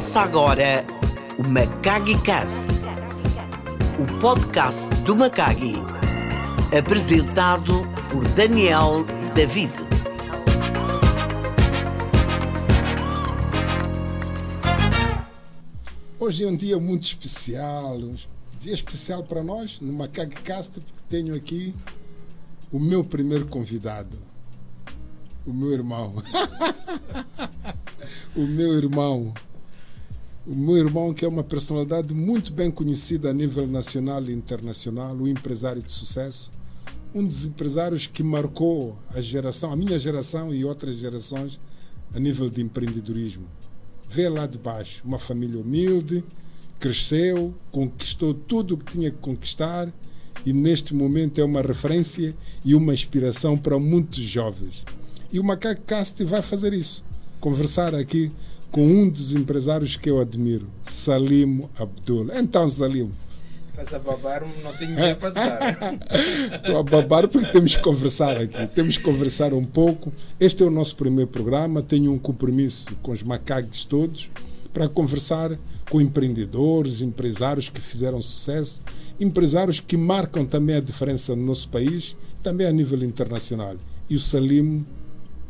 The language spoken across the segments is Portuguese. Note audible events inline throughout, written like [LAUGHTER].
Começa agora o Macagi Cast, o podcast do Macagi, apresentado por Daniel David. Hoje é um dia muito especial, um dia especial para nós no Macagi Cast, porque tenho aqui o meu primeiro convidado, o meu irmão. [LAUGHS] o meu irmão. O meu irmão, que é uma personalidade muito bem conhecida a nível nacional e internacional, um empresário de sucesso, um dos empresários que marcou a geração, a minha geração e outras gerações a nível de empreendedorismo. Vê lá de baixo, uma família humilde, cresceu, conquistou tudo o que tinha que conquistar e neste momento é uma referência e uma inspiração para muitos jovens. E o Macaco Cast vai fazer isso, conversar aqui com um dos empresários que eu admiro, Salimo Abdul. Então, Salimo. Estás a babar, não tenho dinheiro para dar. [LAUGHS] Estou a babar porque temos que conversar aqui. Temos que conversar um pouco. Este é o nosso primeiro programa. Tenho um compromisso com os macaques todos para conversar com empreendedores, empresários que fizeram sucesso, empresários que marcam também a diferença no nosso país, também a nível internacional. E o Salimo,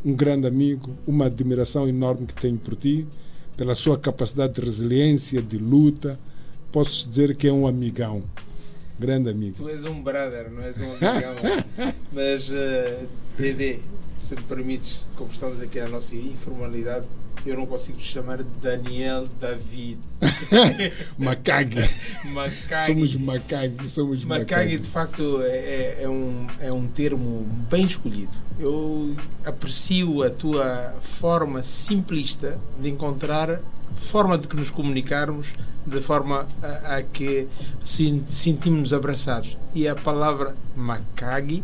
um grande amigo, uma admiração enorme que tenho por ti, pela sua capacidade de resiliência, de luta. Posso dizer que é um amigão. Grande amigo. Tu és um brother, não és um [LAUGHS] amigão. Mas, uh, Dede, se me permites, como estamos aqui na nossa informalidade, eu não consigo te chamar Daniel David. [LAUGHS] Macag. Macag. Somos Macag, somos Macag, de facto, é, é, um, é um termo bem escolhido. Eu aprecio a tua forma simplista de encontrar forma de que nos comunicarmos de forma a, a que sentimos-nos abraçados. E a palavra Macag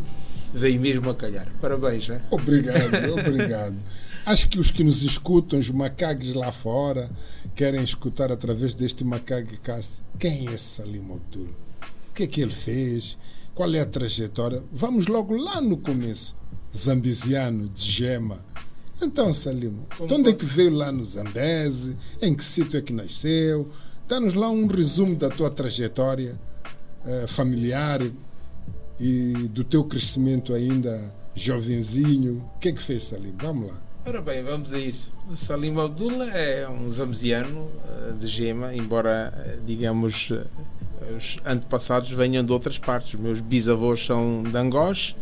veio mesmo a calhar. Parabéns, né? Obrigado, obrigado. [LAUGHS] Acho que os que nos escutam, os macaques lá fora, querem escutar através deste macaque cast quem é Salim Abdul? O que é que ele fez? Qual é a trajetória? Vamos logo lá no começo. Zambiziano, de Gema. Então, Salim, de onde é que veio lá no Zambeze? Em que sítio é que nasceu? Dá-nos lá um resumo da tua trajetória eh, familiar e do teu crescimento ainda jovenzinho. O que é que fez, Salim? Vamos lá. Ora bem, vamos a isso. Salim Abdullah é um zambiano de Gema, embora, digamos, os antepassados venham de outras partes. Meus bisavôs são de Angós,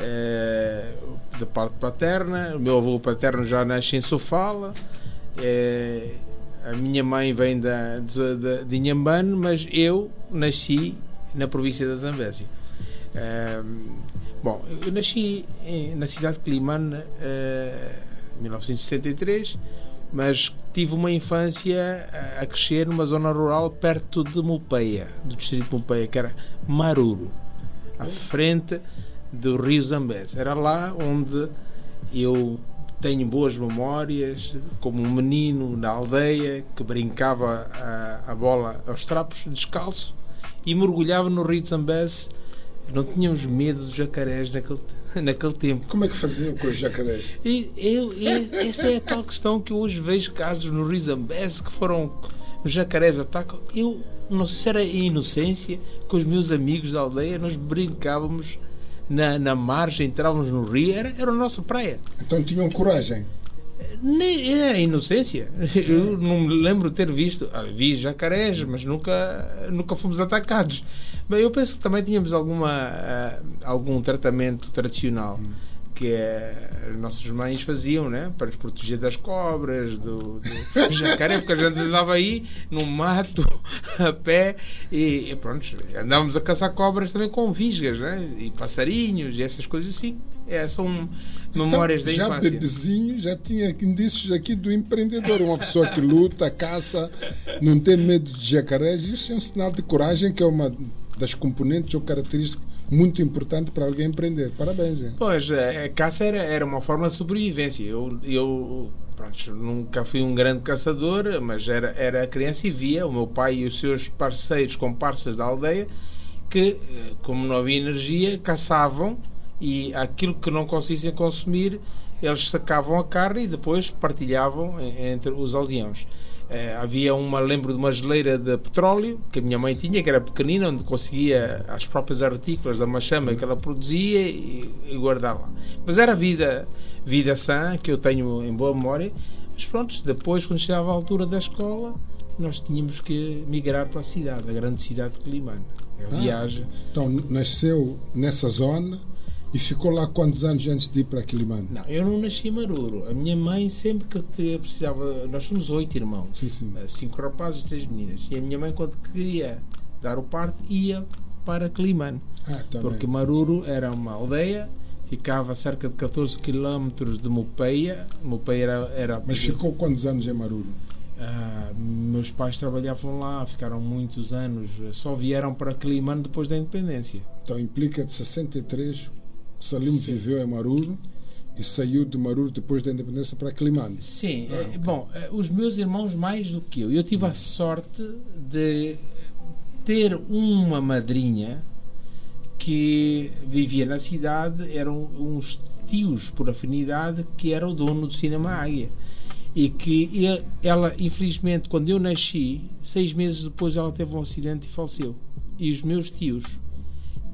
é, da parte paterna. O meu avô paterno já nasce em Sofala. A minha mãe vem da, de, de Inhambane, mas eu nasci na província da Zambésia. Bom, eu nasci na cidade de Climane 1963, mas tive uma infância a crescer numa zona rural perto de Mupeia, do distrito de Mupeia, que era Maruro, à frente do rio Zambeze. Era lá onde eu tenho boas memórias, como um menino na aldeia que brincava a, a bola aos trapos, descalço, e mergulhava no rio Zambeze não tínhamos medo dos jacarés naquele, [LAUGHS] naquele tempo. Como é que faziam com os jacarés? E, eu, eu, essa é a tal questão que eu hoje vejo casos no Rio Zambeze que foram. Os jacarés atacam. Eu não sei se era inocência, com os meus amigos da aldeia, nós brincávamos na, na margem, entrávamos no rio, era, era a nossa praia. Então tinham coragem? Era inocência. [LAUGHS] Eu não me lembro ter visto. Ah, vi jacarés, mas nunca, nunca fomos atacados. Bem, eu penso que também tínhamos alguma, uh, algum tratamento tradicional que uh, as nossas mães faziam né? para nos proteger das cobras, do, do jacaré, porque a gente andava aí no mato, a pé, e, e pronto, andávamos a caçar cobras também com visgas, né? e passarinhos, e essas coisas assim. É, são memórias então, da já infância. Já bebezinho, já tinha indícios aqui do empreendedor, uma pessoa que luta, caça, não tem medo de jacarés. Isso é um sinal de coragem que é uma das componentes ou características muito importante para alguém empreender. Parabéns. Hein? Pois, a caça era, era uma forma de sobrevivência. Eu, eu pronto, nunca fui um grande caçador, mas era, era criança e via o meu pai e os seus parceiros, comparsas da aldeia, que, como não havia energia, caçavam e aquilo que não conseguissem consumir, eles sacavam a carne e depois partilhavam entre os aldeões. Eh, havia uma, lembro de uma geleira de petróleo que a minha mãe tinha, que era pequenina, onde conseguia as próprias artículas da machama que ela produzia e, e guardar lá. Mas era vida, vida sã, que eu tenho em boa memória. Mas pronto, depois, quando chegava a altura da escola, nós tínhamos que migrar para a cidade, a grande cidade de Climane. A Ah, viagem. Então, nasceu nessa zona e ficou lá quantos anos antes de ir para Quilimane? Não, eu não nasci em Maruro. A minha mãe sempre que te- precisava. Nós somos oito irmãos. Sim, sim. Eh, Cinco rapazes e três meninas. E a minha mãe, quando queria dar o parto, ia para Climane. Ah, também. Porque Maruro era uma aldeia, ficava a cerca de 14 km de Mopeia. Mopeia era. era Mas ficou quantos anos em Maruro? Ah, meus pais trabalhavam lá, ficaram muitos anos. Só vieram para Climane depois da independência. Então implica de 63, o Salim Sim. viveu em Maruro e saiu de Maruro depois da independência para Quilimane. Sim, eh, bom, eh, os meus irmãos mais do que eu. Eu tive a sorte de ter uma madrinha que vivia na cidade, eram uns tios por afinidade que era o dono do Cinema Águia. E que ela, infelizmente, quando eu nasci, seis meses depois ela teve um acidente e faleceu. E os meus tios,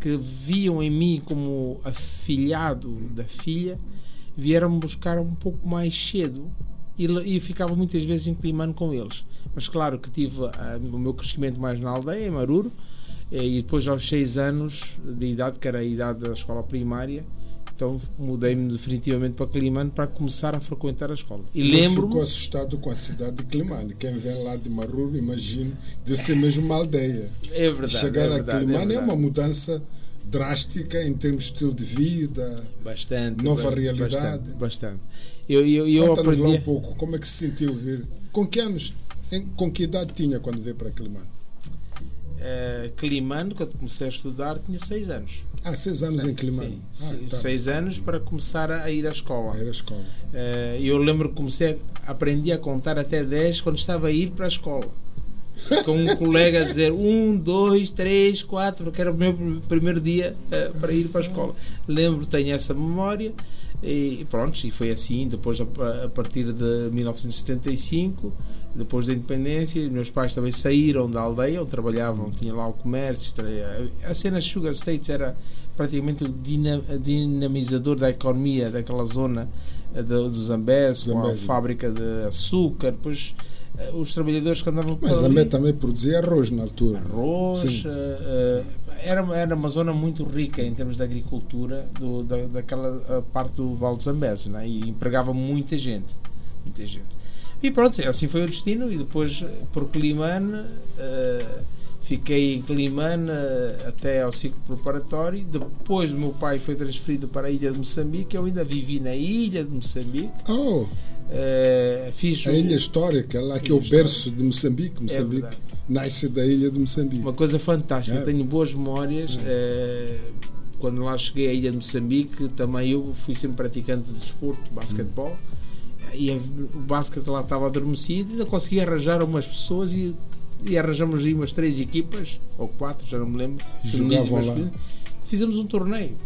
que viam em mim como afilhado da filha, vieram-me buscar um pouco mais cedo e, e ficava muitas vezes em Climano com eles. Mas claro que tive o meu crescimento mais na aldeia, em Maruro, eh, e depois aos seis anos de idade, que era a idade da escola primária, então mudei-me definitivamente para Climano para começar a frequentar a escola. E lembro-me... ficou assustado com a cidade de Climane. Quem vem lá de Maruro, imagino, de ser mesmo uma aldeia. É verdade. Chegar é a verdade, Climane é, uma verdade. mudança drástica em termos de estilo de vida. Bastante. nova ba- realidade. Bastante. bastante. Eu, eu, eu Conta-nos lá aprendi. um pouco como é que se sentiu vir. Com que anos, em- com que idade tinha quando veio para Climane? Uh, Climano, quando comecei a estudar, tinha seis anos. Ah, seis anos em Climane. Sim, Ah, tá. seis anos para começar a ir à escola. A escola. Eh, eu lembro que comecei a, aprendi a contar até 10 quando estava a ir para a escola. Com um colega a dizer um, dois, três, quatro, porque era o meu pr- primeiro dia eh, para ir para a escola. Lembro, tenho essa memória e pronto, e foi assim. Depois, a, a partir de 1975, depois da independência, meus pais também saíram da aldeia, onde trabalhavam, tinha lá o comércio. estra- A cena Sugar States era praticamente o dina- dinamizador da economia daquela zona eh, do, do Zambés, com a fábrica de açúcar, depois eh, os trabalhadores que andavam por Mas Mé também produzia arroz na altura. arroz, eh, eh, era, uma- era uma zona muito rica em termos de agricultura do, da, daquela eh, parte do Vale de Zambés, né? e empregava muita gente, muita gente. E pronto, assim foi o destino, e depois eh, por Climane, eh, fiquei em Climane eh, até ao ciclo preparatório, depois o meu pai foi transferido para a ilha de Moçambique, eu ainda vivi na ilha de Moçambique, Oh, eh, fiz a o- ilha histórica, lá que é o berço de Moçambique. Moçambique verdade. nasce da ilha de Moçambique. Uma coisa fantástica, É. tenho boas memórias. eh, quando lá cheguei à ilha de Moçambique, também eu fui sempre praticante de desporto, de basquetebol. E a- o basquete lá estava adormecido, ainda consegui arranjar umas pessoas e, e arranjamos aí umas três equipas, ou quatro, já não me lembro. Jogavam lá. Fizemos um torneio.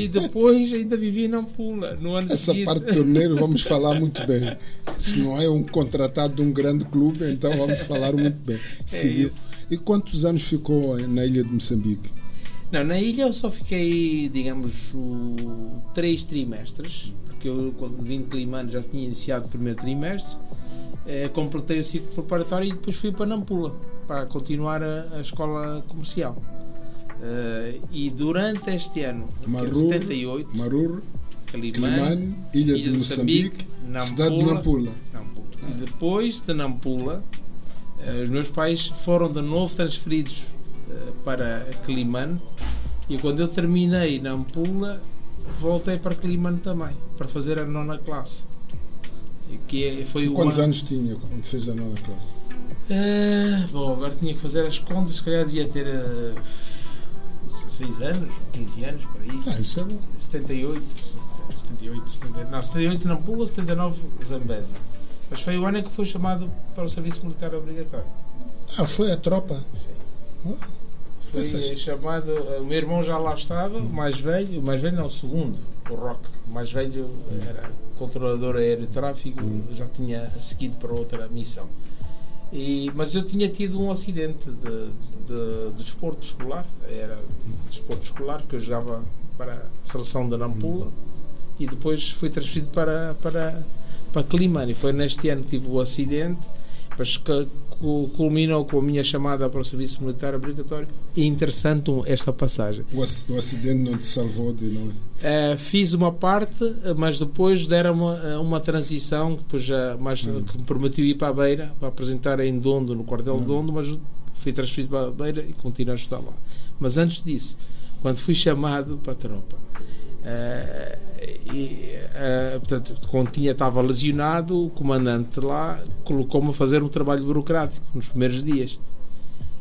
E, depois ainda vivi em Nampula, no ano Essa seguinte. parte do torneio vamos falar muito bem. Se não é um contratado de um grande clube, então vamos falar muito bem. É. E quantos anos ficou na ilha de Moçambique? Não, na ilha eu só fiquei, digamos, o, três trimestres, porque eu, quando vim de Climano, já tinha iniciado o primeiro trimestre, eh, completei o ciclo preparatório e depois fui para Nampula, para continuar a, a escola comercial. Eh, e durante este ano, é Marur, 78, Marur, Climane, Climane, ilha, de Moçambique, cidade de Nampula. Nampula. E depois de Nampula, eh, os meus pais foram de novo transferidos eh, para Climane e quando eu terminei Nampula, voltei para Climane também, para fazer a nona classe. E Que é- foi o Quantos ano- anos tinha quando fez a nona classe? Ah, bom, agora tinha que fazer as contas, se calhar devia ter 16 anos, 15 anos, por aí. Ah, isso é bom. 78, 78, 79, não, 78 Nampula, 79 Zambésia. Mas foi o ano em que foi chamado para o serviço militar obrigatório. Ah, foi a tropa. Sim. Ah, Essas- chamado, o meu irmão já lá estava, o mais velho, o mais velho não, o segundo, o Rock. O mais velho era controlador aéreo tráfego, já tinha seguido para outra missão. E, mas eu tinha tido um acidente de, de, de desporto escolar, era desporto escolar, que eu jogava para a seleção da Nampula e depois fui transferido para, para, para Climane. Foi neste ano que tive o acidente, mas que cu- culminou com a minha chamada para o serviço militar obrigatório. E interessante esta passagem. O, ac- o acidente não te salvou de não Uh, fiz uma parte, mas depois deram uma, uh, uma transição que, já, mais, que me permitiu ir para a Beira para apresentar em Dondo, no quartel de Dondo, mas fui transferido para a Beira e continuo a estudar lá. Mas antes disso, quando fui chamado para a tropa, uh, e, uh, portanto, quando tinha, estava lesionado, o comandante lá colocou-me a fazer um trabalho burocrático nos primeiros dias.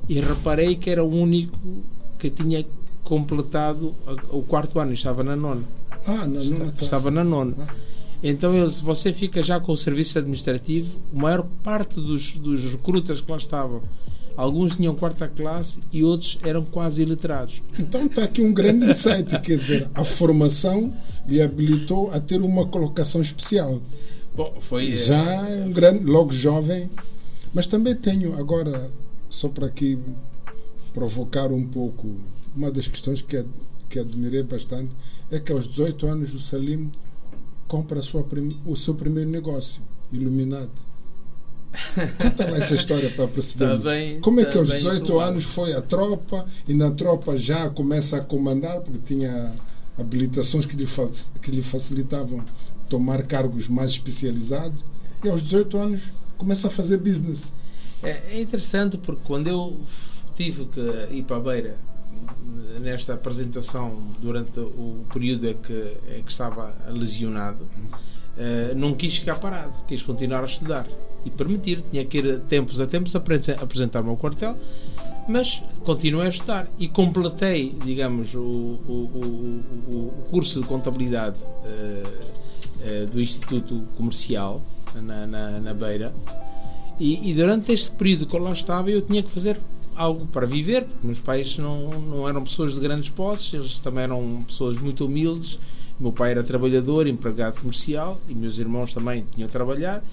E reparei que era o único que tinha completado o quarto ano, estava na nona. Ah, Esta- não estava na nona. Então ele disse, você fica já com o serviço administrativo, a maior parte dos, dos recrutas que lá estavam, alguns tinham quarta classe e outros eram quase iletrados. Então está aqui um grande insight, quer dizer, a formação lhe habilitou a ter uma colocação especial. Bom, foi... eh, Já é um grande, logo jovem, mas também tenho agora, só para aqui provocar um pouco, uma das questões que, que admirei bastante é que aos 18 anos o Salim compra a sua o seu primeiro negócio, Iluminado. Conta lá essa história para perceber. Tá Como é tá que aos bem 18 informado. anos foi a tropa e na tropa já começa a comandar, porque tinha habilitações que lhe, que lhe facilitavam tomar cargos mais especializados e aos 18 anos começa a fazer business. É, é interessante porque quando eu tive que ir para a Beira nesta apresentação durante o período em que, em que estava lesionado, eh, não quis ficar parado, quis continuar a estudar e permitir, tinha que ir tempos a tempos apresen- apresentar-me ao quartel, mas continuei a estudar e completei, digamos, o, o, o, o- curso de contabilidade eh, eh, do Instituto Comercial na, na, na Beira. E, e durante este período que eu lá estava, eu tinha que fazer algo para viver, porque meus pais não, não eram pessoas de grandes posses, eles também eram pessoas muito humildes. Meu pai era trabalhador, empregado comercial, e meus irmãos também tinham a trabalhar,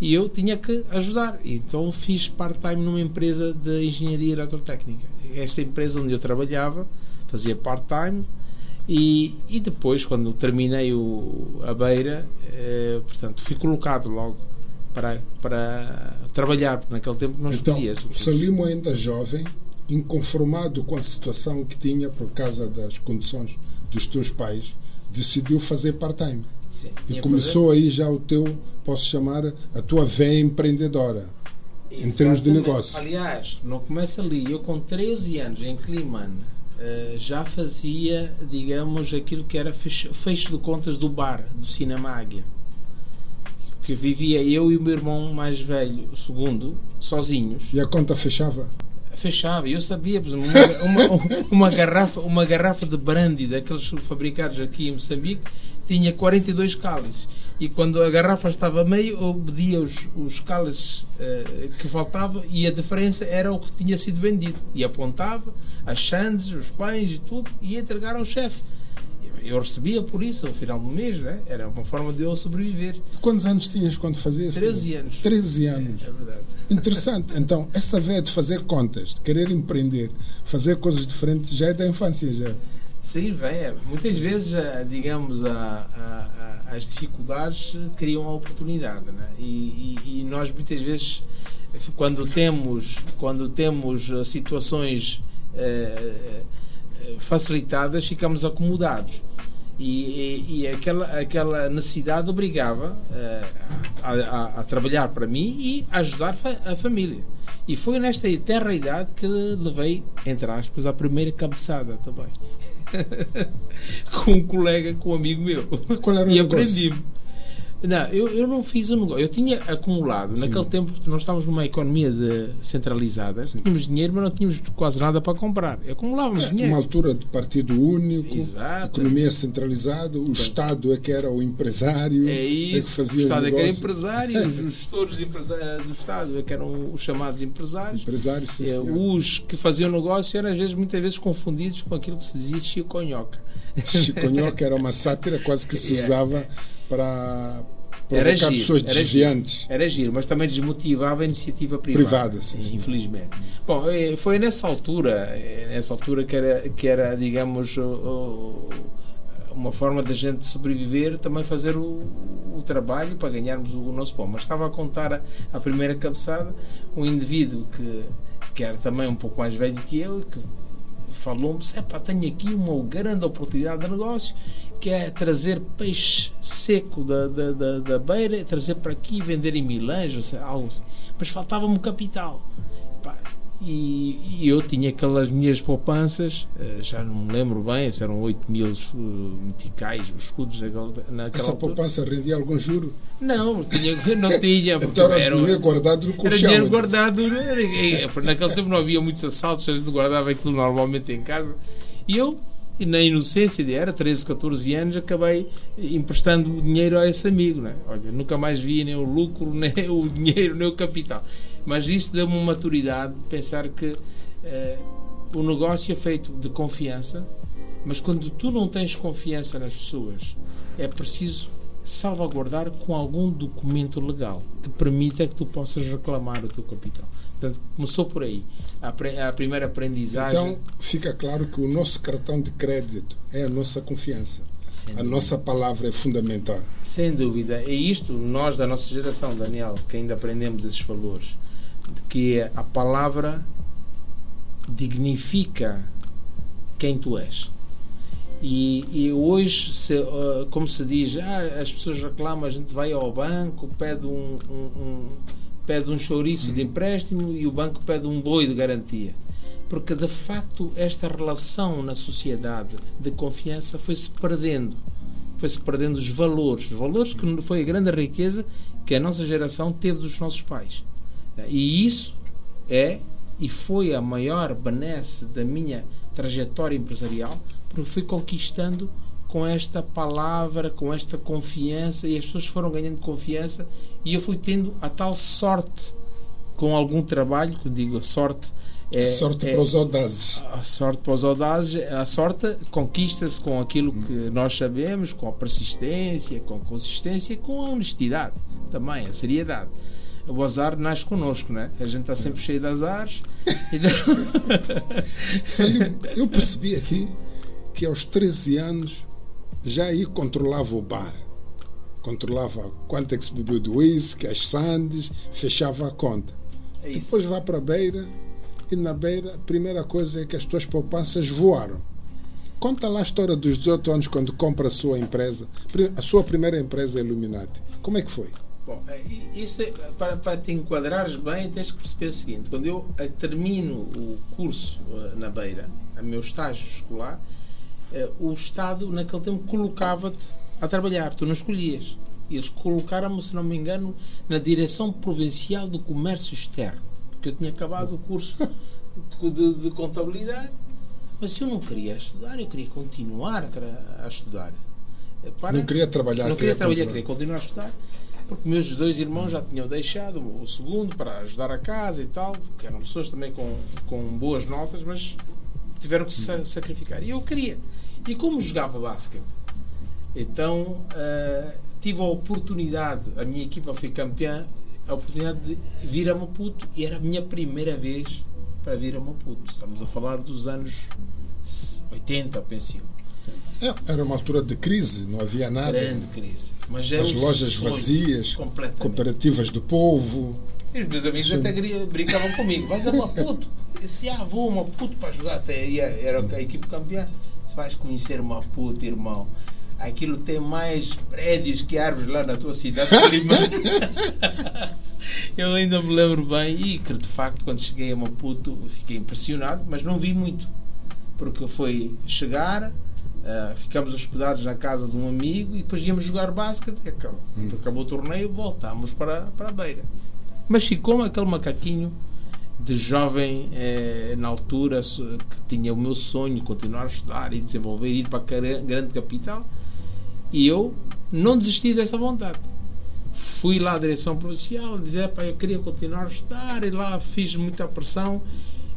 e eu tinha que ajudar. Então fiz part-time numa empresa de engenharia eletrotécnica. Esta empresa onde eu trabalhava, fazia part-time, e, e depois, quando terminei o, a beira, eh, portanto, fui colocado logo para, para trabalhar, porque naquele tempo não Então, escolhias. Salimo ainda jovem, inconformado com a situação que tinha por causa das condições dos teus pais, decidiu fazer part-time. Sim, E começou aí já o teu, posso chamar, a tua veia empreendedora. fazer- em termos de Exatamente. negócio. Aliás, não começa ali. Eu, com 13 anos em Climane, eh, já fazia, digamos, aquilo que era fecho, fecho de contas do bar, do Cinema Águia. Que vivia eu e o meu irmão mais velho, o segundo, sozinhos. E a conta fechava. fechava. Eu sabia, por exemplo, uma, uma, [LAUGHS] uma garrafa, uma garrafa de brandy daqueles fabricados aqui em Moçambique tinha 42 cálices. E quando a garrafa estava a meio, eu media os, os cálices eh, que faltava e a diferença era o que tinha sido vendido. E apontava as chandes, os pães e tudo e entregar ao chefe. Eu recebia por isso ao final do mês, né? era uma forma de eu sobreviver. Quantos anos tinhas quando fazias? 13 anos. 13 anos. É verdade. Interessante. Então, essa veia de fazer contas, de querer empreender, fazer coisas diferentes, já é da infância, já. Sim, vem. é. Muitas vezes, eh, digamos, a, a- a- as dificuldades criam a oportunidade. Né? E, e- e nós, muitas vezes, quando temos, quando temos eh, situações eh, eh, facilitadas, ficamos acomodados. E, e- e aquela, aquela necessidade obrigava eh, a, a- a trabalhar para mim e ajudar a família. E foi nesta terra idade que levei, entre aspas, a primeira cabeçada também. [LAUGHS] [LAUGHS] com um colega, com um amigo meu. Qual era o e negócio? aprendi-me. Não, eu, eu não fiz o negócio. Eu tinha acumulado. Sim. Naquele tempo, nós estávamos numa economia de, centralizada. Tínhamos dinheiro, mas não tínhamos quase nada para comprar. Acumulávamos É, dinheiro. uma altura de partido único, Exato. economia centralizada, o Estado é que era o empresário, É que isso, fazia o Estado é que era empresário, [LAUGHS] os gestores de empresa- do Estado é que eram os chamados empresários. Empresário, sim, É, os que faziam negócio eram às vezes, muitas vezes confundidos com aquilo que se dizia chiconhoca. Chiconhoca era uma sátira quase que se [LAUGHS] É. para Era giro, pessoas era desviantes. Era giro, mas também desmotivava a iniciativa privada. Privada, sim, sim. Infelizmente. Bom, eh, foi nessa altura, eh, nessa altura que era, que era digamos, uma forma da gente sobreviver, também fazer o, o trabalho para ganharmos o, o nosso pão. Mas estava a contar a, a primeira cabeçada, um indivíduo que, que era também um pouco mais velho que eu, que falou-me, "Epá, tenho aqui uma grande oportunidade de negócio, que é trazer peixe seco da, da, da, da beira, trazer para aqui e vender em Milães, ou algo assim. Mas faltava-me capital. E, e eu tinha aquelas minhas poupanças, eh, já não me lembro bem, eram 8 mil uh, meticais, os escudos naquela, naquela Essa altura. poupança rendia algum juro. Não, tinha, [LAUGHS] não tinha. porque Então era era- dinheiro guardado no era colchão. dinheiro guardado. era- Naquele tempo não havia muitos assaltos, a gente guardava aquilo normalmente em casa. E eu, na inocência de era 13, 14 anos, acabei emprestando dinheiro a esse amigo. Né? Olha, nunca mais vi nem o lucro, [LAUGHS] nem o dinheiro, nem o capital. Mas isso deu-me uma maturidade de pensar que eh, o negócio é feito de confiança, mas quando tu não tens confiança nas pessoas, é preciso salvaguardar com algum documento legal que permita que tu possas reclamar o teu capital. Portanto, começou por aí. A, pre- a primeira aprendizagem. Então fica claro que o nosso cartão de crédito é a nossa confiança. Sem A dúvida. nossa palavra é fundamental. Sem dúvida. E isto, nós da nossa geração, Daniel, que ainda aprendemos esses valores, que a palavra dignifica quem tu és. E, e hoje, se, uh, como se diz, ah, as pessoas reclamam, a gente vai ao banco, pede um, um- um- pede um chouriço de empréstimo e o banco pede um boi de garantia. Porque de facto esta relação na sociedade de confiança foi-se perdendo foi-se perdendo os valores, os valores que foi a grande riqueza que a nossa geração teve dos nossos pais. E isso é e foi a maior benesse da minha trajetória empresarial, porque fui conquistando com esta palavra, com esta confiança, e as pessoas foram ganhando confiança, e eu fui tendo a tal sorte com algum trabalho, que eu digo a sorte é, Sorte é- para os audazes. a sorte para os audazes, a sorte conquista-se com aquilo que nós sabemos, com a persistência, com a consistência com a honestidade também, a seriedade. O azar nasce connosco, né? A gente está sempre cheio de azares. [LAUGHS] Salim, eu percebi aqui que aos 13 anos já aí controlava o bar. Controlava quanto é que se bebeu de whisky, as sandes, fechava a conta. é. Depois vai para a beira e na beira a primeira coisa é que as tuas poupanças voaram. Conta lá a história dos 18 anos quando compra a sua empresa, a sua primeira empresa Illuminati. Como é que foi? Bom, é, isso é, para, para te enquadrares bem, tens que perceber o seguinte: quando eu eh, termino o curso eh, na Beira, o meu estágio escolar, eh, o Estado, naquele tempo, colocava-te a trabalhar, tu não escolhias. Eles colocaram-me, se não me engano, na Direção Provincial do Comércio Externo, porque eu tinha acabado o curso de, de contabilidade, mas eu não queria estudar, eu queria continuar a, a estudar. Para- Não queria trabalhar, não queria queria trabalhar, continuar. queria continuar a estudar, porque meus dois irmãos já tinham deixado o segundo para ajudar a casa e tal, que eram pessoas também com, com boas notas, mas tiveram que se sa- sacrificar. E eu queria. E como jogava basquete, então ah, tive a oportunidade, a minha equipa foi campeã, a oportunidade de vir a Maputo e era a minha primeira vez para vir a Maputo. Estamos a falar dos anos 80, penso eu. É, Era uma altura de crise, não havia nada. Grande crise. Mas era As um lojas sonho, vazias, cooperativas do povo. E os meus amigos até brincavam comigo. Vais a Maputo. Disse, ah, vou a Maputo para jogar. Até ia, era a equipe campeã. Se vais conhecer Maputo, irmão. Aquilo tem mais prédios que árvores lá na tua cidade. [LAUGHS] Eu ainda me lembro bem e que de facto quando cheguei a Maputo fiquei impressionado, mas não vi muito. Porque foi chegar, Uh, ficamos hospedados na casa de um amigo e depois íamos jogar basquete. Acabou, hum. acabou o torneio, voltámos para, para a beira. Mas ficou aquele macaquinho de jovem eh, na altura que tinha o meu sonho continuar a estudar e desenvolver, ir para a grande capital. E eu não desisti dessa vontade. Fui lá à direção provincial dizer: pá, eu queria continuar a estudar, e lá fiz muita pressão.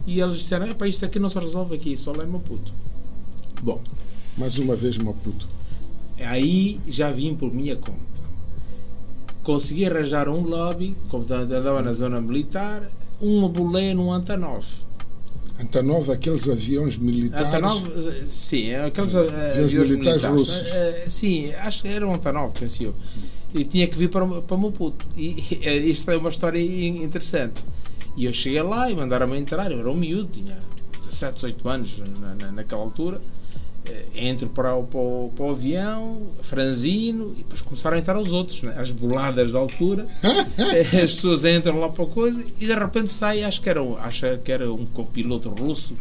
E eles disseram: pá, isto aqui não se resolve aqui, só lá é Maputo. Bom. Mais uma vez Maputo. Aí já vim por minha conta. Consegui arranjar um lobby, como andava na zona militar, uma boleia no Antonov. Antonov, aqueles aviões militares. Antonov, sim, aqueles aviões, aviões militares, militares, russos. Uh, sim, acho que era um Antonov, pensei eu. E tinha que vir para, para Maputo. E, [LAUGHS] e isto é uma história interessante. E eu cheguei lá e mandaram-me entrar. Eu era um miúdo, tinha 17, 18 anos na, na, naquela altura. Eh, entro para o, para, o, para o avião, franzino, e depois começaram a entrar os outros, né? as boladas da altura. [LAUGHS] Eh, as pessoas entram lá para a coisa e de repente sai, acho que era, acho que era um copiloto russo,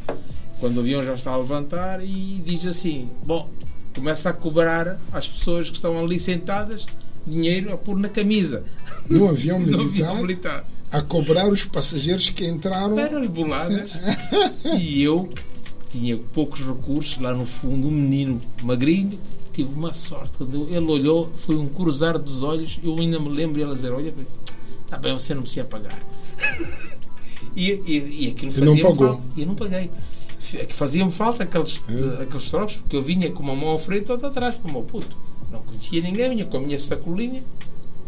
quando o avião já está a levantar, e diz assim: Bom, começa a cobrar às pessoas que estão ali sentadas dinheiro a pôr na camisa. No avião militar? [LAUGHS] no avião militar. A cobrar os passageiros que entraram. Eram as boladas. e eu, que tinha poucos recursos, lá no fundo, um menino magrinho, tive uma sorte. Quando ele olhou, foi um cruzar dos olhos. Eu ainda me lembro de ele dizer: Olha, está bem, você não precisa pagar. [LAUGHS] e, e, e aquilo fazia falta. E eu não paguei. É que faziam falta aqueles, é. aqueles trocos, porque eu vinha com uma mão à frente e outra atrás para o meu puto. Não conhecia ninguém, vinha com a minha sacolinha.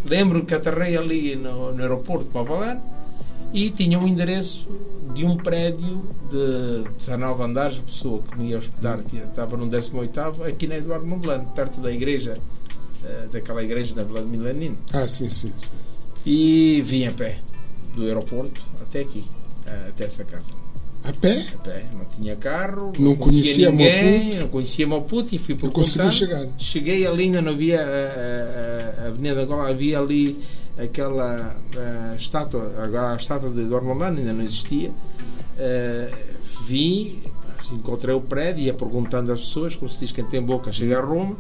Lembro que aterrei ali no, no aeroporto de Pavalano e tinha um endereço de um prédio de 19 andares, a pessoa que me ia hospedar tinha, estava no 18 aqui na Eduardo Mondlane, perto da igreja, uh, daquela igreja na Vila de Milanino. Ah, sim, sim. E vim a pé, do aeroporto até aqui, uh, até essa casa. A pé? A pé. Não tinha carro, não, não conhecia, conhecia ninguém, Maputo. não conhecia Maputo e fui por consegui chegar. Cheguei ali, ainda não havia a, a, a Avenida Angola, havia ali aquela uh, estátua, agora a estátua de Dormolano ainda não existia. Uh, vim, encontrei o prédio, ia perguntando às pessoas, como se diz quem tem boca chega a Roma,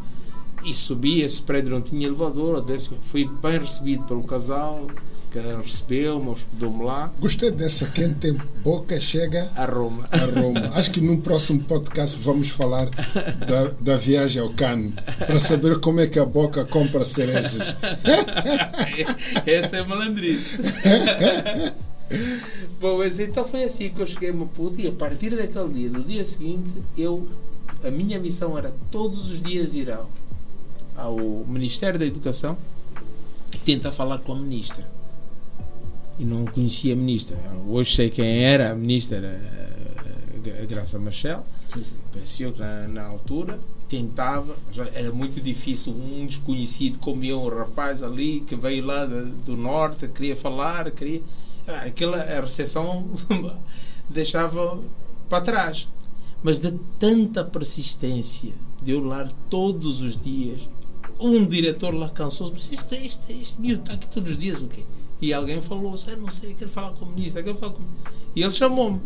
e subi. Esse prédio não tinha elevador, fui bem recebido pelo casal que recebeu-me, hospedou-me lá. Gostei dessa. Quem tem boca chega a Roma. A Roma. Acho que num próximo podcast vamos falar da, da viagem ao Cano para saber como é que a boca compra cerejas. [LAUGHS] Essa é malandrice. [LAUGHS] Bom, mas então foi assim que eu cheguei a Maputo e a partir daquele dia, do dia seguinte, eu, a minha missão era todos os dias ir ao, ao Ministério da Educação e tentar falar com a ministra e não conhecia a ministra. Hoje sei quem era a ministra, era a Graça Machel. Pensou que na, na, altura tentava, era muito difícil. Um desconhecido como eu, um rapaz ali que veio lá de, do norte, queria falar, queria. Ah, aquela a recepção [LAUGHS] deixava para trás. Mas de tanta persistência de eu lá todos os dias, um diretor lá cansou-se, mas este, este, este miúdo está aqui todos os dias, o quê? E alguém falou, você não sei, quero falar com o ministro, quero falar com... E ele chamou-me.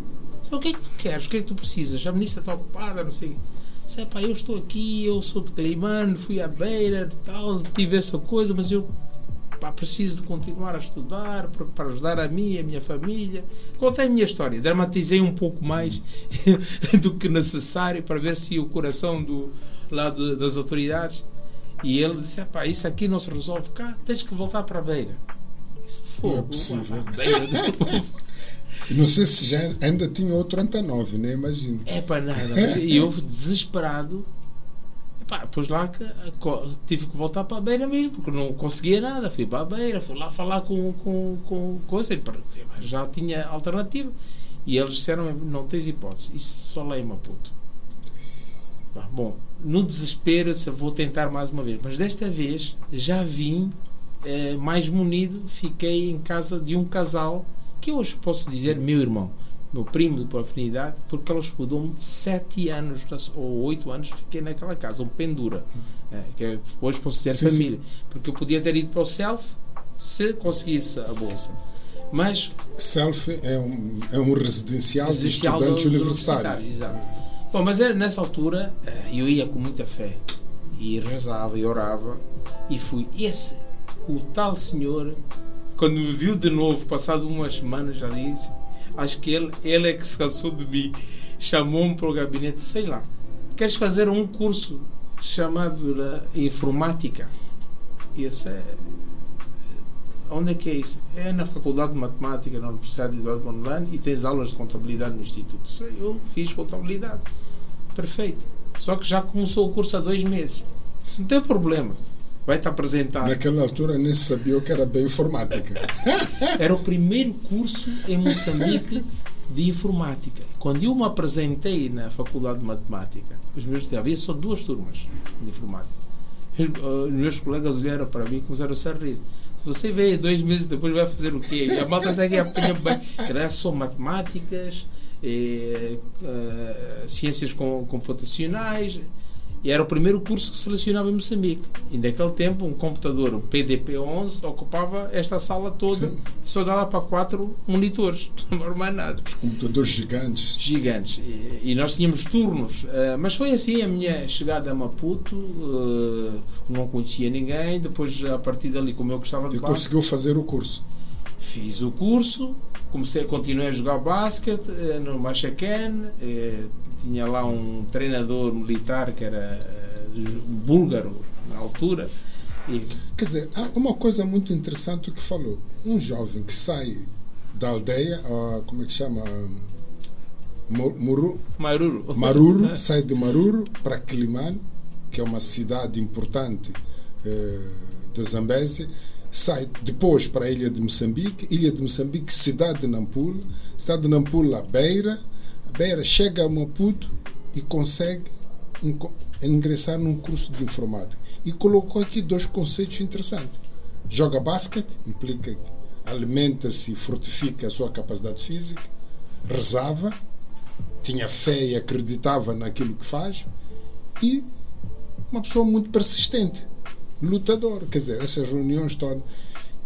O que é que tu queres? O que é que tu precisas? A ministra está ocupada, não sei. Disse, pá, eu estou aqui, eu sou de Climano, fui à beira, tal, tive essa coisa, mas eu pá, preciso de continuar a estudar para ajudar a mim a minha família. Contei a minha história, dramatizei um pouco mais [LAUGHS] do que necessário para ver se o coração do lado das autoridades. E ele disse: pá, isso aqui não se resolve cá, tens que voltar para a beira. Fogo, não é possível. [LAUGHS] não sei se já ainda tinha outro Antonov, nem imagino. É para nada. E eu desesperado. Pá, depois lá que, tive que voltar para a beira mesmo, porque não conseguia nada. Fui para a beira, fui lá falar com, com, com coisa, já tinha alternativa. E eles disseram: não tens hipótese, isso só lei Maputo. bom, no desespero, vou tentar mais uma vez, mas desta vez já vim eh, mais munido, fiquei em casa de um casal que hoje posso dizer meu irmão, meu primo por afinidade, porque ele hospedou-me sete anos ou oito anos, fiquei naquela casa, um pendura, eh, que hoje posso dizer sim, família, sim. porque eu podia ter ido para o self se conseguisse a bolsa. Mas self é um, é um residencial, residencial de estudantes universitários. universitários. Bom, mas era, nessa altura eh, eu ia com muita fé e rezava e orava e fui. Esse, o tal senhor, quando me viu de novo, passado umas semanas, já disse: Acho que ele, ele é que se cansou de mim. Chamou-me para o gabinete, sei lá, queres fazer um curso chamado informática? Esse é. Onde é que é isso? É na Faculdade de Matemática, na Universidade de Eduardo Mondlane, e tens aulas de contabilidade no Instituto. Eu fiz contabilidade. Perfeito. Só que já começou o curso há dois meses. Isso não tem problema. Vai-te apresentar. Naquela altura nem sabia o que era bem informática. [LAUGHS] era o primeiro curso em Moçambique de informática. Quando eu me apresentei na Faculdade de Matemática, os meus havia só duas turmas de informática. Os, meus colegas olharam para mim e começaram a se rir. Se você vê dois meses depois, vai fazer o quê? E a malta está aqui apanha bem. Era só matemáticas, e, uh, ciências computacionais. E era o primeiro curso que selecionava em Moçambique. E naquele tempo, um computador, um PDP-11, ocupava esta sala toda Sim. e só dava para quatro monitores. [LAUGHS] Não mais nada. Os computadores gigantes. Gigantes. E, e nós tínhamos turnos. Uh, mas foi assim a minha chegada a Maputo. Uh, não conhecia ninguém. Depois, a partir dali, como eu gostava de E conseguiu fazer o curso? Fiz o curso comecei, continuei a jogar basquete eh, no Machacan, eh, tinha lá um treinador militar que era uh, búlgaro na altura. E... Quer dizer, há uma coisa muito interessante que falou. Um jovem que sai da aldeia, uh, como é que chama? Muru, Maruru. Maruru, [LAUGHS] sai de Maruru para Quilimane, que é uma cidade importante da Zambésia sai depois para a ilha de Moçambique, ilha de Moçambique, cidade de Nampula, cidade de Nampula, Beira, Beira chega a Maputo e consegue ingressar num curso de informática. E colocou aqui dois conceitos interessantes. Joga basquete, implica que alimenta-se e fortifica a sua capacidade física, rezava, tinha fé e acreditava naquilo que faz, e uma pessoa muito persistente lutador. Quer dizer, essas reuniões todas.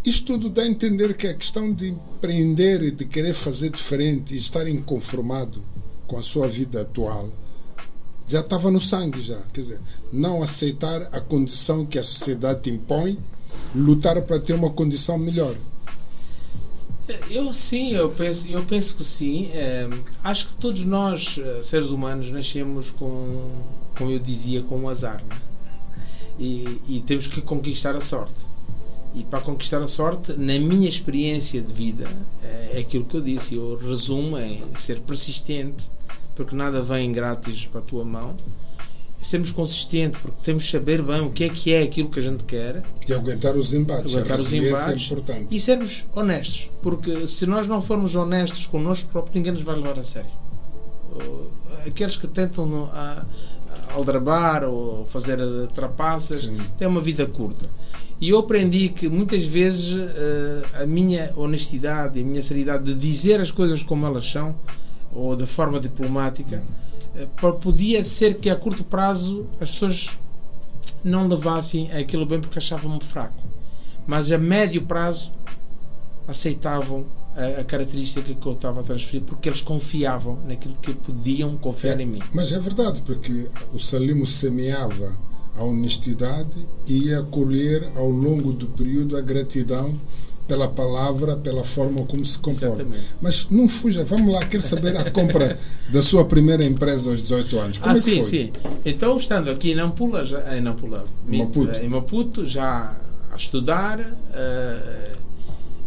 Isto tudo dá a entender que a questão de empreender e de querer fazer diferente e estar inconformado com a sua vida atual já estava no sangue já. Quer dizer, não aceitar a condição que a sociedade te impõe, lutar para ter uma condição melhor. Eu sim, eu penso, eu penso que sim. É, acho que todos nós, eh, seres humanos, nascemos com, como eu dizia, com um azar. Né? E, e temos que conquistar a sorte. E para conquistar a sorte, na minha experiência de vida, é, é aquilo que eu disse. Eu resumo em ser persistente, porque nada vem grátis para a tua mão. Sermos consistentes, porque temos que saber bem o que é que é aquilo que a gente quer. E aguentar os embates. Aguentar os embates. É. E sermos honestos, porque se nós não formos honestos connosco próprios, ninguém nos vai levar a sério. Aqueles que tentam a, aldrabar ou fazer trapaças, Sim. tem uma vida curta. E eu aprendi que muitas vezes uh, a minha honestidade e a minha seriedade de dizer as coisas como elas são, ou de forma diplomática, uh, podia ser que a curto prazo as pessoas não levassem aquilo bem porque achavam-me fraco. Mas a médio prazo aceitavam a, a, característica que eu estava a transferir, porque eles confiavam naquilo que podiam confiar é, em mim. Mas é verdade, porque o Salimo semeava a honestidade e ia colher ao longo do período a gratidão pela palavra, pela forma como se comporta. Exatamente. Mas não fuja, vamos lá, quero saber a compra da sua primeira empresa aos 18 anos. Como ah, é sim, foi? sim. Então, estando aqui em Nampula, já, em Nampula, Maputo. em Maputo, já a estudar, uh,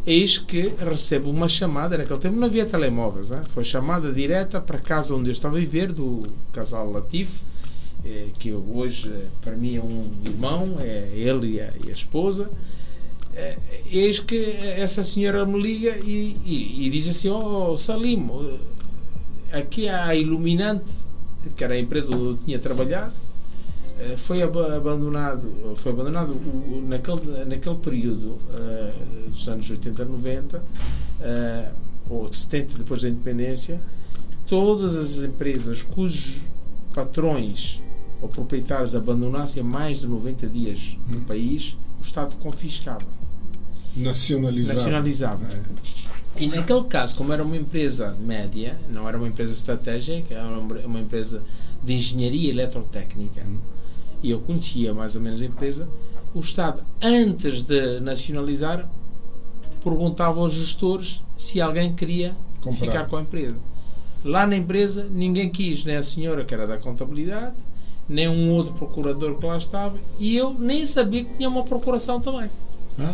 eis que recebo uma chamada, naquele tempo não havia telemóveis, hein? foi chamada direta para a casa onde eu estava a viver, do casal Latif, eh, que hoje eh, para mim é um irmão, é ele e a, e a esposa. Eh, eis que essa senhora me liga e, e, e diz assim: Oh, Salim, aqui há a Iluminante, que era a empresa onde eu tinha trabalhado, eh, foi abandonado, foi abandonado naquele, naquele período uh, dos anos 80, 90, uh, ou 70 depois da independência, todas as empresas cujos patrões ou proprietários abandonassem mais de 90 dias no hum. país, o Estado confiscava. Nacionalizava. Nacionalizava. É. E naquele caso, como era uma empresa média, não era uma empresa estratégica, era uma uma empresa de engenharia eletrotécnica, e eu conhecia mais ou menos a empresa, o Estado, antes de nacionalizar, perguntava aos gestores se alguém queria Comprar. ficar com a empresa. Lá na empresa, ninguém quis, nem a senhora que era da contabilidade, nem um outro procurador que lá estava, e eu nem sabia que tinha uma procuração também. Ah,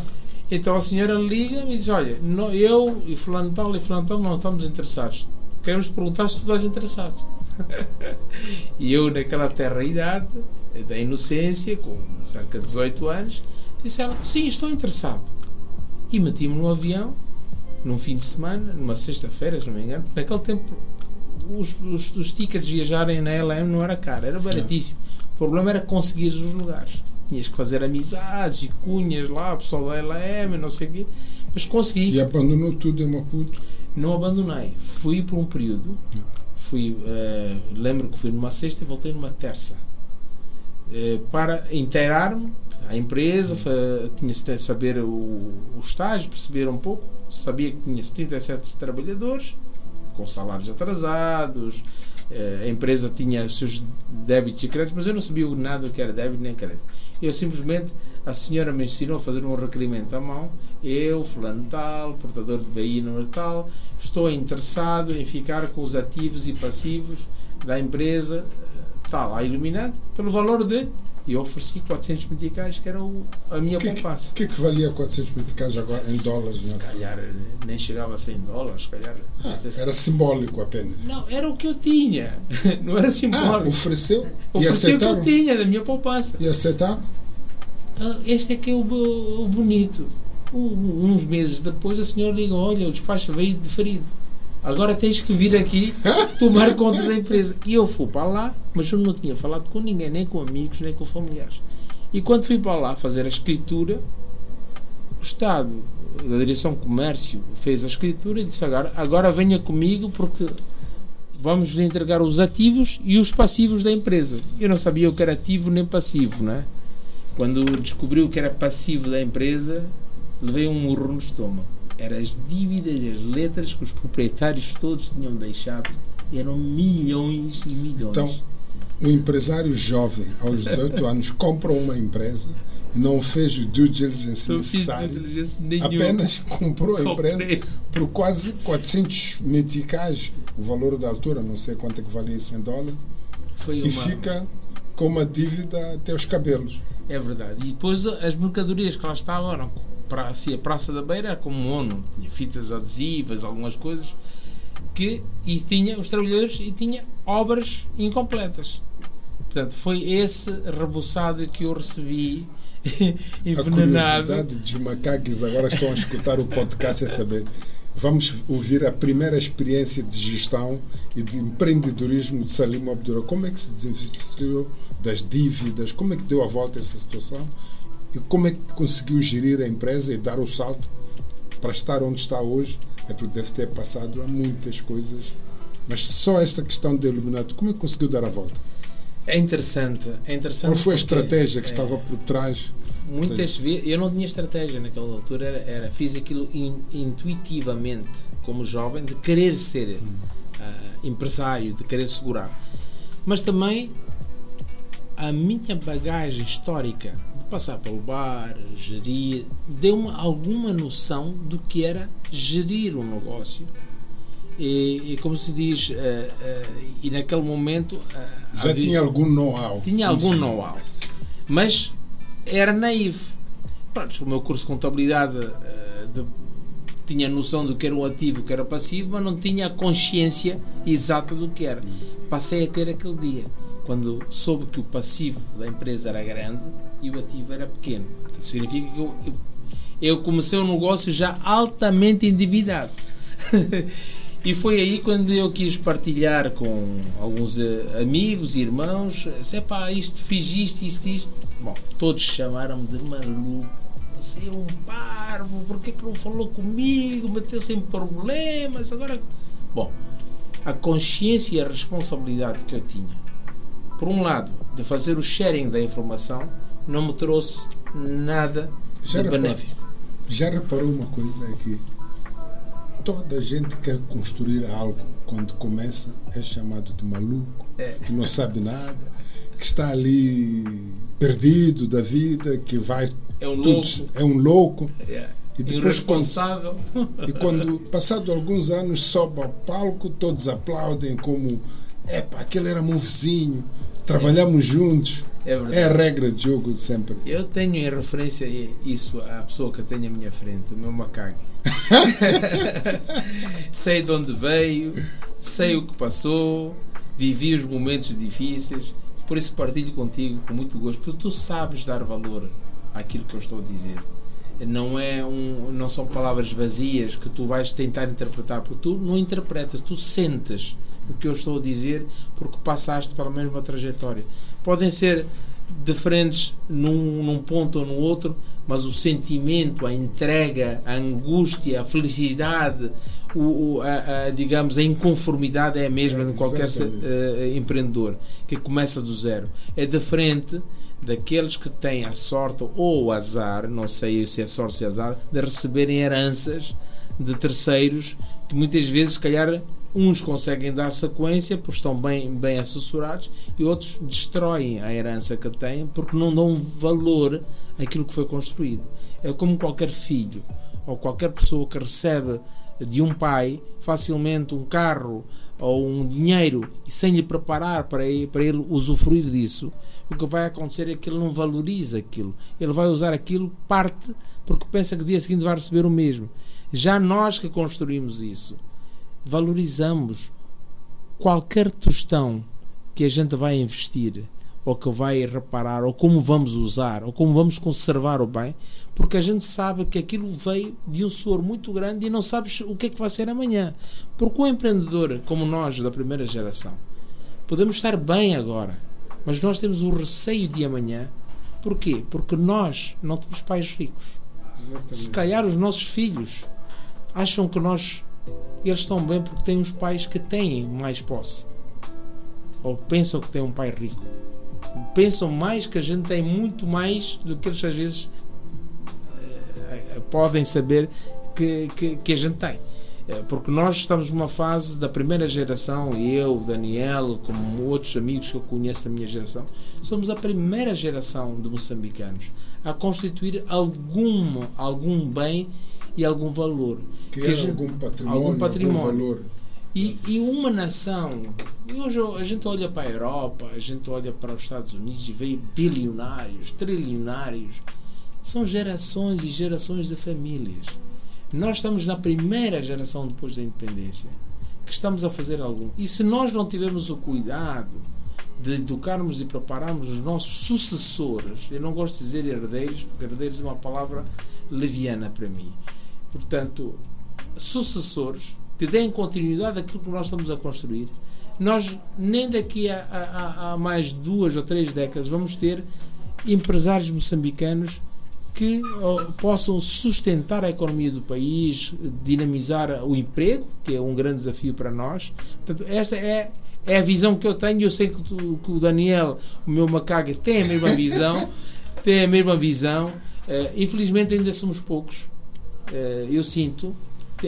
Então a senhora liga-me e diz: Olha, no- eu e Fulano tal e Fulano tal não estamos interessados. Queremos perguntar se tu estás interessado. [LAUGHS] e eu, naquela terra idade, da inocência, com cerca de 18 anos, disse ela: Sim, estou interessado. E meti-me no avião, num fim de semana, numa sexta-feira, se não me engano. Naquele tempo, os, os, os tickets viajarem na LM não era caro, era baratíssimo. O problema era conseguir os lugares. Tinhas que fazer amizades e cunhas lá, o pessoal da LM, não sei o quê. Mas consegui. e abandonou tudo em Maputo. Não abandonei. Fui por um período. Fui, eh, lembro que fui numa sexta e voltei numa terça. Eh, para inteirar-me à empresa, fa- tinha de saber o, o estágio, perceber um pouco. Sabia que tinha 77 trabalhadores, com salários atrasados. eh, a empresa tinha seus débitos e créditos, mas eu não sabia nada do que era débito nem crédito. Eu simplesmente, a senhora me ensinou a fazer um requerimento à mão. Eu, fulano tal, portador de BI número tal, estou interessado em ficar com os ativos e passivos da empresa eh, tal, a Iluminante, pelo valor de. E eu ofereci 400 meticais, que era o, a minha O que, é que, poupança. que é que valia 400 meticais agora em dólares? Se não é? calhar eh, nem chegava a 100 dólares, se calhar. Ah, se- era simbólico apenas. Não, era o que eu tinha. [LAUGHS] Não era Ah, simbólico. ofereceu e Ofereci o que eu tinha da minha poupança. E aceitaram? Ah, Este é que é o, o bonito. Uns meses depois a senhora liga, olha, o despacho veio deferido. Agora tens que vir aqui [LAUGHS] tomar conta da empresa. E eu fui para lá, mas eu não tinha falado com ninguém, nem com amigos, nem com familiares. E quando fui para lá fazer a escritura, o Estado, a Direção Comércio, fez a escritura e disse agora, agora venha comigo porque vamos lhe entregar os ativos e os passivos da empresa. Eu não sabia o que era ativo nem passivo, não é? Quando descobriu que era passivo da empresa, levei um murro no estômago. Eram as dívidas e as letras que os proprietários todos tinham deixado. Eram milhões e milhões. Então, um empresário jovem, aos 18 anos, compra uma empresa e não fez o due diligence não necessário. nenhuma. Apenas comprou a empresa Comprei. por quase 400 meticais, o valor da altura, não sei quanto é que valia isso em dólar, Foi e uma... fica com uma dívida até os cabelos. É verdade. E depois as mercadorias que lá estavam eram para assim, a Praça da Beira era como um ONU, tinha fitas adesivas, algumas coisas que e tinha os trabalhadores e tinha obras incompletas. Portanto, foi esse rebuçado que eu recebi [LAUGHS] A envenenado. curiosidade dos macaques agora estão a escutar o podcast é saber. Vamos ouvir a primeira experiência de gestão e de empreendedorismo de Salim Abdullah. Como é que se desenvolveu das dívidas? Como é que deu a volta a essa situação? E como é que conseguiu gerir a empresa e dar o salto para estar onde está hoje? É porque deve ter passado a muitas coisas. Mas só esta questão de iluminato, como é que conseguiu dar a volta? É interessante. É interessante Qual foi a estratégia que é, estava por trás? Muitas vezes eu não tinha estratégia naquela altura, era, era fiz aquilo in- intuitivamente, como jovem, de querer ser ah, empresário, de querer segurar. Mas também a minha bagagem histórica de passar pelo bar, gerir, deu-me alguma noção do que era gerir um negócio. E, e como se diz, ah, ah, e naquele momento ah, Já havia- tinha algum know-how? tinha algum know-how. Mas era naivo. Pronto, o meu curso de contabilidade eh, de- tinha noção do que era o ativo e o que era passivo, mas não tinha a consciência exata do que era. Passei a ter aquele dia, quando soube que o passivo da empresa era grande e o ativo era pequeno. Significa que eu, eu, eu comecei um negócio já altamente endividado. [LAUGHS] E foi aí quando eu quis partilhar com alguns eh, amigos e irmãos, se pá, isto, fiz isto, isto, isto. Bom, todos chamaram-me de maluco. Você é um parvo, porquê que não falou comigo? Meteu-se em problemas, agora... Bom, a consciência e a responsabilidade que eu tinha, por um lado, de fazer o sharing da informação, não me trouxe nada Já de reparou- benéfico. Já reparou uma coisa aqui? Toda a gente quer construir algo. Quando começa, é chamado de maluco, É. que não sabe nada, que está ali perdido da vida, que vai. É um tudo- louco. É um louco. É. E depois quando, Irresponsável. [LAUGHS] e quando, passado alguns anos, sobe ao palco, todos aplaudem como epa, aquele era meu vizinho, trabalhamos juntos. É. É a regra de jogo de sempre. Eu tenho em referência isso à pessoa que tenho à minha frente, o meu macaco. [LAUGHS] sei de onde veio, sei o que passou, vivi os momentos difíceis, por isso partilho contigo com muito gosto, porque tu sabes dar valor àquilo que eu estou a dizer. Não, é um, não são palavras vazias que tu vais tentar interpretar, porque tu não interpretas, tu sentes o que eu estou a dizer porque passaste pela mesma trajetória. Podem ser diferentes num, num ponto ou no outro, mas o sentimento, a entrega, a angústia, a felicidade, o, o- a, a, digamos, a inconformidade é a mesma de qualquer eh, empreendedor que começa do zero. É diferente daqueles que têm a sorte ou o azar, não sei se é sorte ou se é azar, de receberem heranças de terceiros que muitas vezes, se calhar, uns conseguem dar sequência porque estão bem, bem assessorados e outros destroem a herança que têm porque não dão valor àquilo que foi construído. É como qualquer filho ou qualquer pessoa que recebe de um pai facilmente um carro ou um dinheiro sem lhe preparar para ele, para ele usufruir disso, o que vai acontecer é que ele não valoriza aquilo. Ele vai usar aquilo parte porque pensa que dia seguinte vai receber o mesmo. Já nós que construímos isso, valorizamos qualquer tostão que a gente vai investir ou que vai reparar ou como vamos usar ou como vamos conservar o bem porque a gente sabe que aquilo veio de um suor muito grande e não sabes o que é que vai ser amanhã porque um empreendedor como nós da primeira geração podemos estar bem agora mas nós temos o receio de amanhã porquê? porque nós não temos pais ricos Exatamente. se calhar os nossos filhos acham que nós eles estão bem porque têm uns pais que têm mais posse ou pensam que têm um pai rico pensam mais que a gente tem muito mais do que eles às vezes eh, podem saber que, que, que a gente tem Eh, porque nós estamos numa fase da primeira geração eu, Daniel, como outros amigos que eu conheço da minha geração somos a primeira geração de moçambicanos a constituir algum, algum bem e algum valor Que, Que é gente- algum patrimônio, algum patrimônio. algum valor. E, e uma nação, e hoje a gente olha para a Europa, a gente olha para os Estados Unidos e vê bilionários, trilionários. São gerações e gerações de famílias. Nós estamos na primeira geração depois da independência que estamos a fazer algum. E se nós não tivermos o cuidado de educarmos e prepararmos os nossos sucessores, eu não gosto de dizer herdeiros, porque herdeiros é uma palavra leviana para mim. Portanto, sucessores que deem continuidade àquilo que nós estamos a construir, nós nem daqui a, a- a- mais duas ou três décadas vamos ter empresários moçambicanos que possam sustentar a economia do país, dinamizar o emprego, que é um grande desafio para nós. Portanto, essa é, é a visão que eu tenho. Eu sei que, tu- que o Daniel, o meu macaco, tem a mesma visão. [LAUGHS] tem a mesma visão. Eh, infelizmente ainda somos poucos. Eh, eu sinto.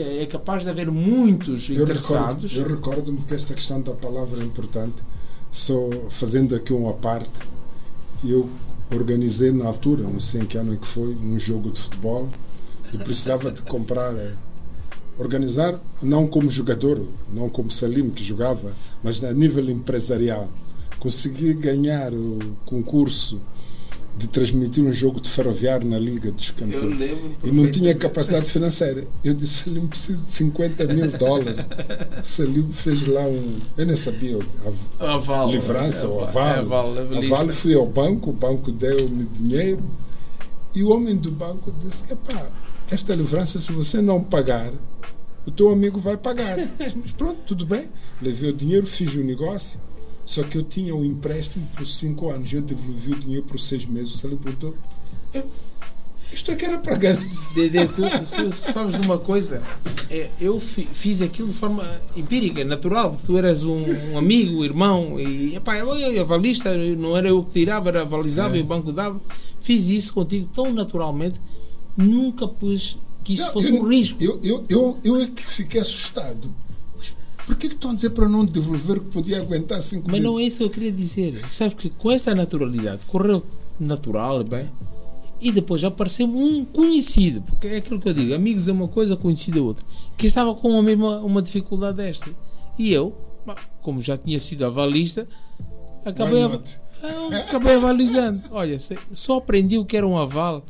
É capaz de haver muitos Eu interessados. recordo- Eu recordo-me que esta questão da palavra é importante. Só fazendo aqui uma parte, eu organizei na altura, não sei em que ano é que foi, um jogo de futebol e precisava de comprar, eh, organizar, não como jogador, não como Salim que jogava, mas a nível empresarial. Consegui ganhar o concurso de transmitir um jogo de ferroviário na Liga dos Eu Campeões. lembro. E não tinha capacidade financeira. Eu disse, Salim, preciso de 50 mil [LAUGHS] dólares. O Salim fez lá um. Eu nem sabia. A Aval. livrança, o Aval. aval. Aval, A avalista. Vale fui ao banco, o banco deu-me dinheiro. E o homem do banco disse: Epá, esta livrança, se você não pagar, o teu amigo vai pagar. Eu disse, Mas pronto, tudo bem. Levei o dinheiro, fiz o negócio. Só que eu tinha um empréstimo por cinco anos. Eu devolvi o dinheiro por seis meses. O Salim perguntou: "Eu- Isto é que era para ganhar. Dede, tu, tu sabes de uma coisa? É, Eu fi- fiz aquilo de forma empírica, natural, porque tu eras um, um amigo, irmão, e epá, eu, eu, avalista, não era eu que tirava, era avalizava É. e o banco dava. Fiz isso contigo tão naturalmente, nunca pus que isso Não, fosse eu, um risco. Eu, eu, eu, eu é que fiquei assustado. Mas por que, que estão a dizer para não devolver que podia aguentar cinco Mas meses? não é isso que eu queria dizer. Sabes que com esta naturalidade, correu natural, bem, e depois apareceu um conhecido, porque é aquilo que eu digo, amigos é uma coisa, conhecido é outra, que estava com a mesma uma dificuldade desta. E eu, como já tinha sido avalista, acabei, a? Ah, acabei avalizando. Olha, só aprendi o que era um aval,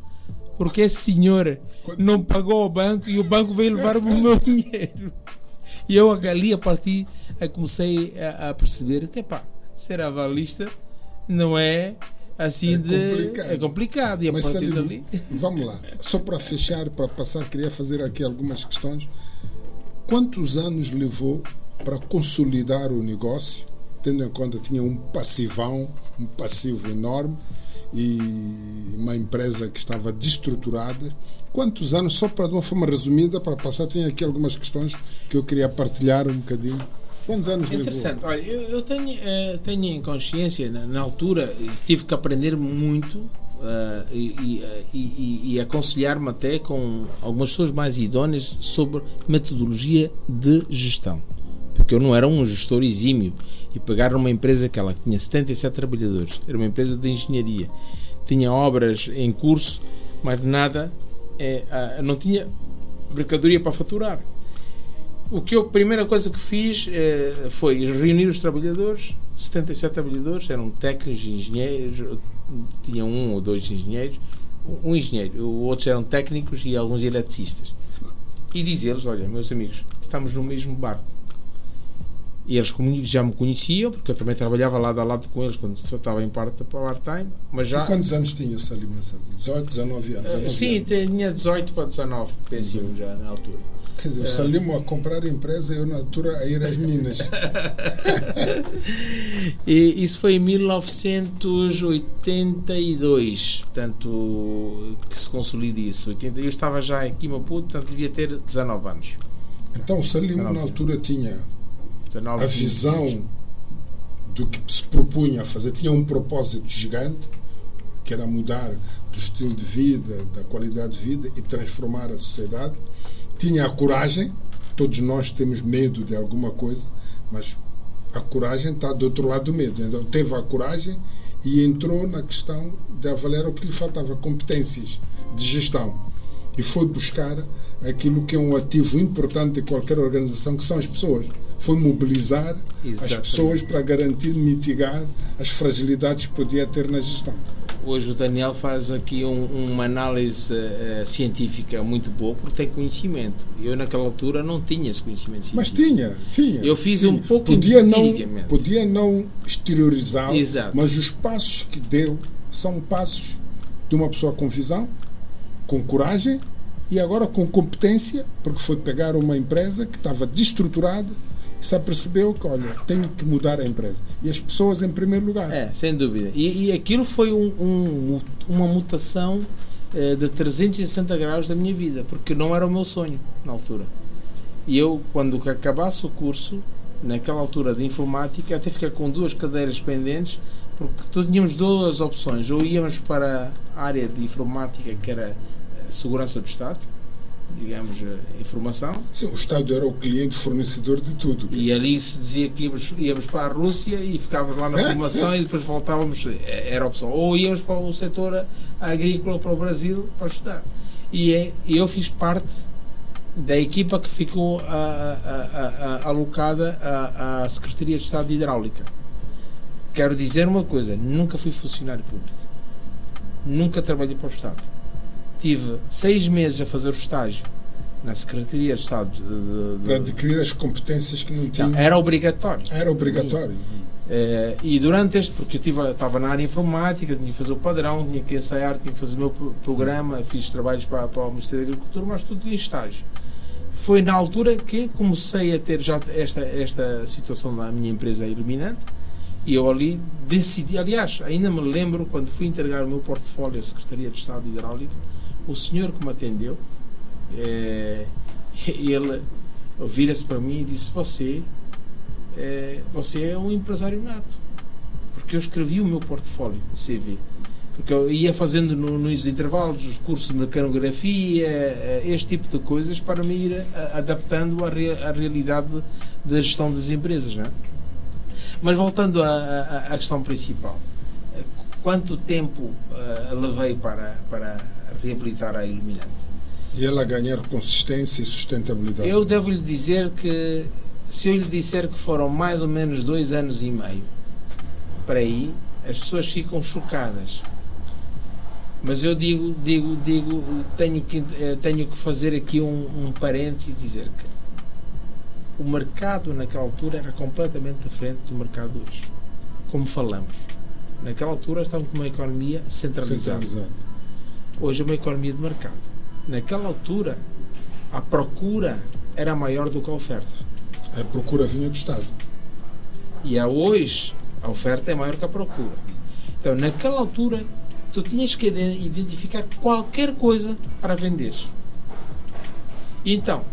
porque esse senhor não pagou ao banco e o banco veio levar o meu [LAUGHS] dinheiro. E eu ali a partir aí comecei a, a perceber que pá, ser avalista não é assim É de complicado. é complicado e a Mas partir Salim, dali [LAUGHS] vamos lá. Só para fechar, para passar, queria fazer aqui algumas questões. Quantos anos levou para consolidar o negócio, tendo em conta que tinha um passivão, um passivo enorme e uma empresa que estava destruturada? Quantos anos, só para de uma forma resumida, para passar, tem aqui algumas questões que eu queria partilhar um bocadinho. Quantos anos? Interessante. Olha, eu, eu tenho, eh, tenho em consciência, na, na altura, tive que aprender muito e, e, eh, e- e- e aconselhar-me até com algumas pessoas mais idóneas sobre metodologia de gestão. Porque eu não era um gestor exímio e pegar numa empresa que ela tinha 77 trabalhadores, era uma empresa de engenharia, tinha obras em curso, mas nada, ah, não tinha mercadoria para faturar. O que eu, a primeira coisa que fiz eh, foi reunir os trabalhadores, 77 trabalhadores, eram técnicos, engenheiros, tinha um ou dois engenheiros, um engenheiro, outros eram técnicos e alguns eletricistas. E dizer-lhes, olha, meus amigos, estamos no mesmo barco. E eles já me conheciam, porque eu também trabalhava lado a lado com eles quando estava em part- part-time, mas já... E quantos anos tinha Salim nessa altura? 18, 19 anos? Eh, 19 Sim, anos. tinha 18 para 19, penso eu, já na altura. Quer dizer, o Salim a comprar a empresa e eu na altura a ir às Minas. [LAUGHS] E isso foi em 1982, portanto, que se consolida isso. 80, eu estava já aqui em Maputo, portanto, devia ter 19 anos. Então o Salim na altura tinha 19, a 20 visão anos. do que se propunha a fazer, tinha um propósito gigante, que era mudar do estilo de vida, da qualidade de vida e transformar a sociedade. Tinha a coragem, todos nós temos medo de alguma coisa, mas a coragem está do outro lado do medo. Então teve a coragem e entrou na questão de avaliar o que lhe faltava, competências de gestão. E foi buscar aquilo que é um ativo importante de qualquer organização, que são as pessoas. Foi mobilizar as Exatamente. pessoas para garantir, mitigar as fragilidades que podia ter na gestão. Hoje o Daniel faz aqui um- uma análise eh, científica muito boa porque tem conhecimento. Eu naquela altura não tinha esse conhecimento Mas científico. tinha, tinha. Eu fiz tinha. um pouco podia não, podia não exteriorizar, mas os passos que deu são passos de uma pessoa com visão, com coragem e agora com competência, porque foi pegar uma empresa que estava destruturada se apercebeu que, olha, tenho que mudar a empresa. E as pessoas em primeiro lugar. É, sem dúvida. E, e aquilo foi um- um- uma mutação eh, de 360 graus da minha vida, porque não era o meu sonho na altura. E eu, quando acabasse o curso, naquela altura de informática, até fiquei com duas cadeiras pendentes, porque tínhamos duas opções. Ou íamos para a área de informática, que era eh, segurança do Estado, digamos, eh, informação, Sim, o Estado era o cliente fornecedor de tudo. e ali se dizia que íamos, íamos para a Rússia e ficávamos lá na formação e depois voltávamos, eh, era a opção. Ou íamos para o setor agrícola, para o Brasil, para estudar. E é- eu fiz parte da equipa que ficou ah, ah, ah, alocada à Secretaria de Estado de Hidráulica. Quero dizer uma coisa, nunca fui funcionário público. Nunca trabalhei para o Estado. Tive seis meses a fazer o estágio na Secretaria de Estado de- de- Para adquirir as competências que não tinha. não, era obrigatório. Era obrigatório. Eh, e durante este, porque eu tive, estava na área informática, tinha que fazer o padrão, tinha que ensaiar, tinha que fazer o meu pro- programa, fiz trabalhos para, para o Ministério da Agricultura, mas tudo em estágio. Foi na altura que comecei a ter já esta, esta situação na minha empresa iluminante e eu ali decidi, aliás, ainda me lembro quando fui entregar o meu portfólio à Secretaria de Estado de Hidráulica, o senhor que me atendeu, eh, [LAUGHS] ele vira-se para mim e disse: Você é, você é um empresário nato. Porque eu escrevi o meu portfólio, CV. Porque eu ia fazendo no, nos intervalos os cursos de mecanografia, eh, este tipo de coisas, para me ir adaptando à, re, à realidade da gestão das empresas. Não é? Mas voltando à, à, questão principal, quanto tempo uh, levei para, para reabilitar a Iluminante? E ela ganhar consistência e sustentabilidade? Eu devo lhe dizer que, se eu lhe disser que foram mais ou menos dois anos e meio, para aí, as pessoas ficam chocadas mas eu digo, digo, digo, tenho que, eh, tenho que fazer aqui um, um parênteses e dizer que o mercado naquela altura era completamente diferente do mercado hoje. Como falamos, naquela altura estávamos com uma economia centralizada. centralizada. Hoje é uma economia de mercado. Naquela altura, a procura era maior do que a oferta. A procura vinha do Estado. E a hoje, a oferta é maior que a procura. Então, naquela altura, tu tinhas que identificar qualquer coisa para vender. Então,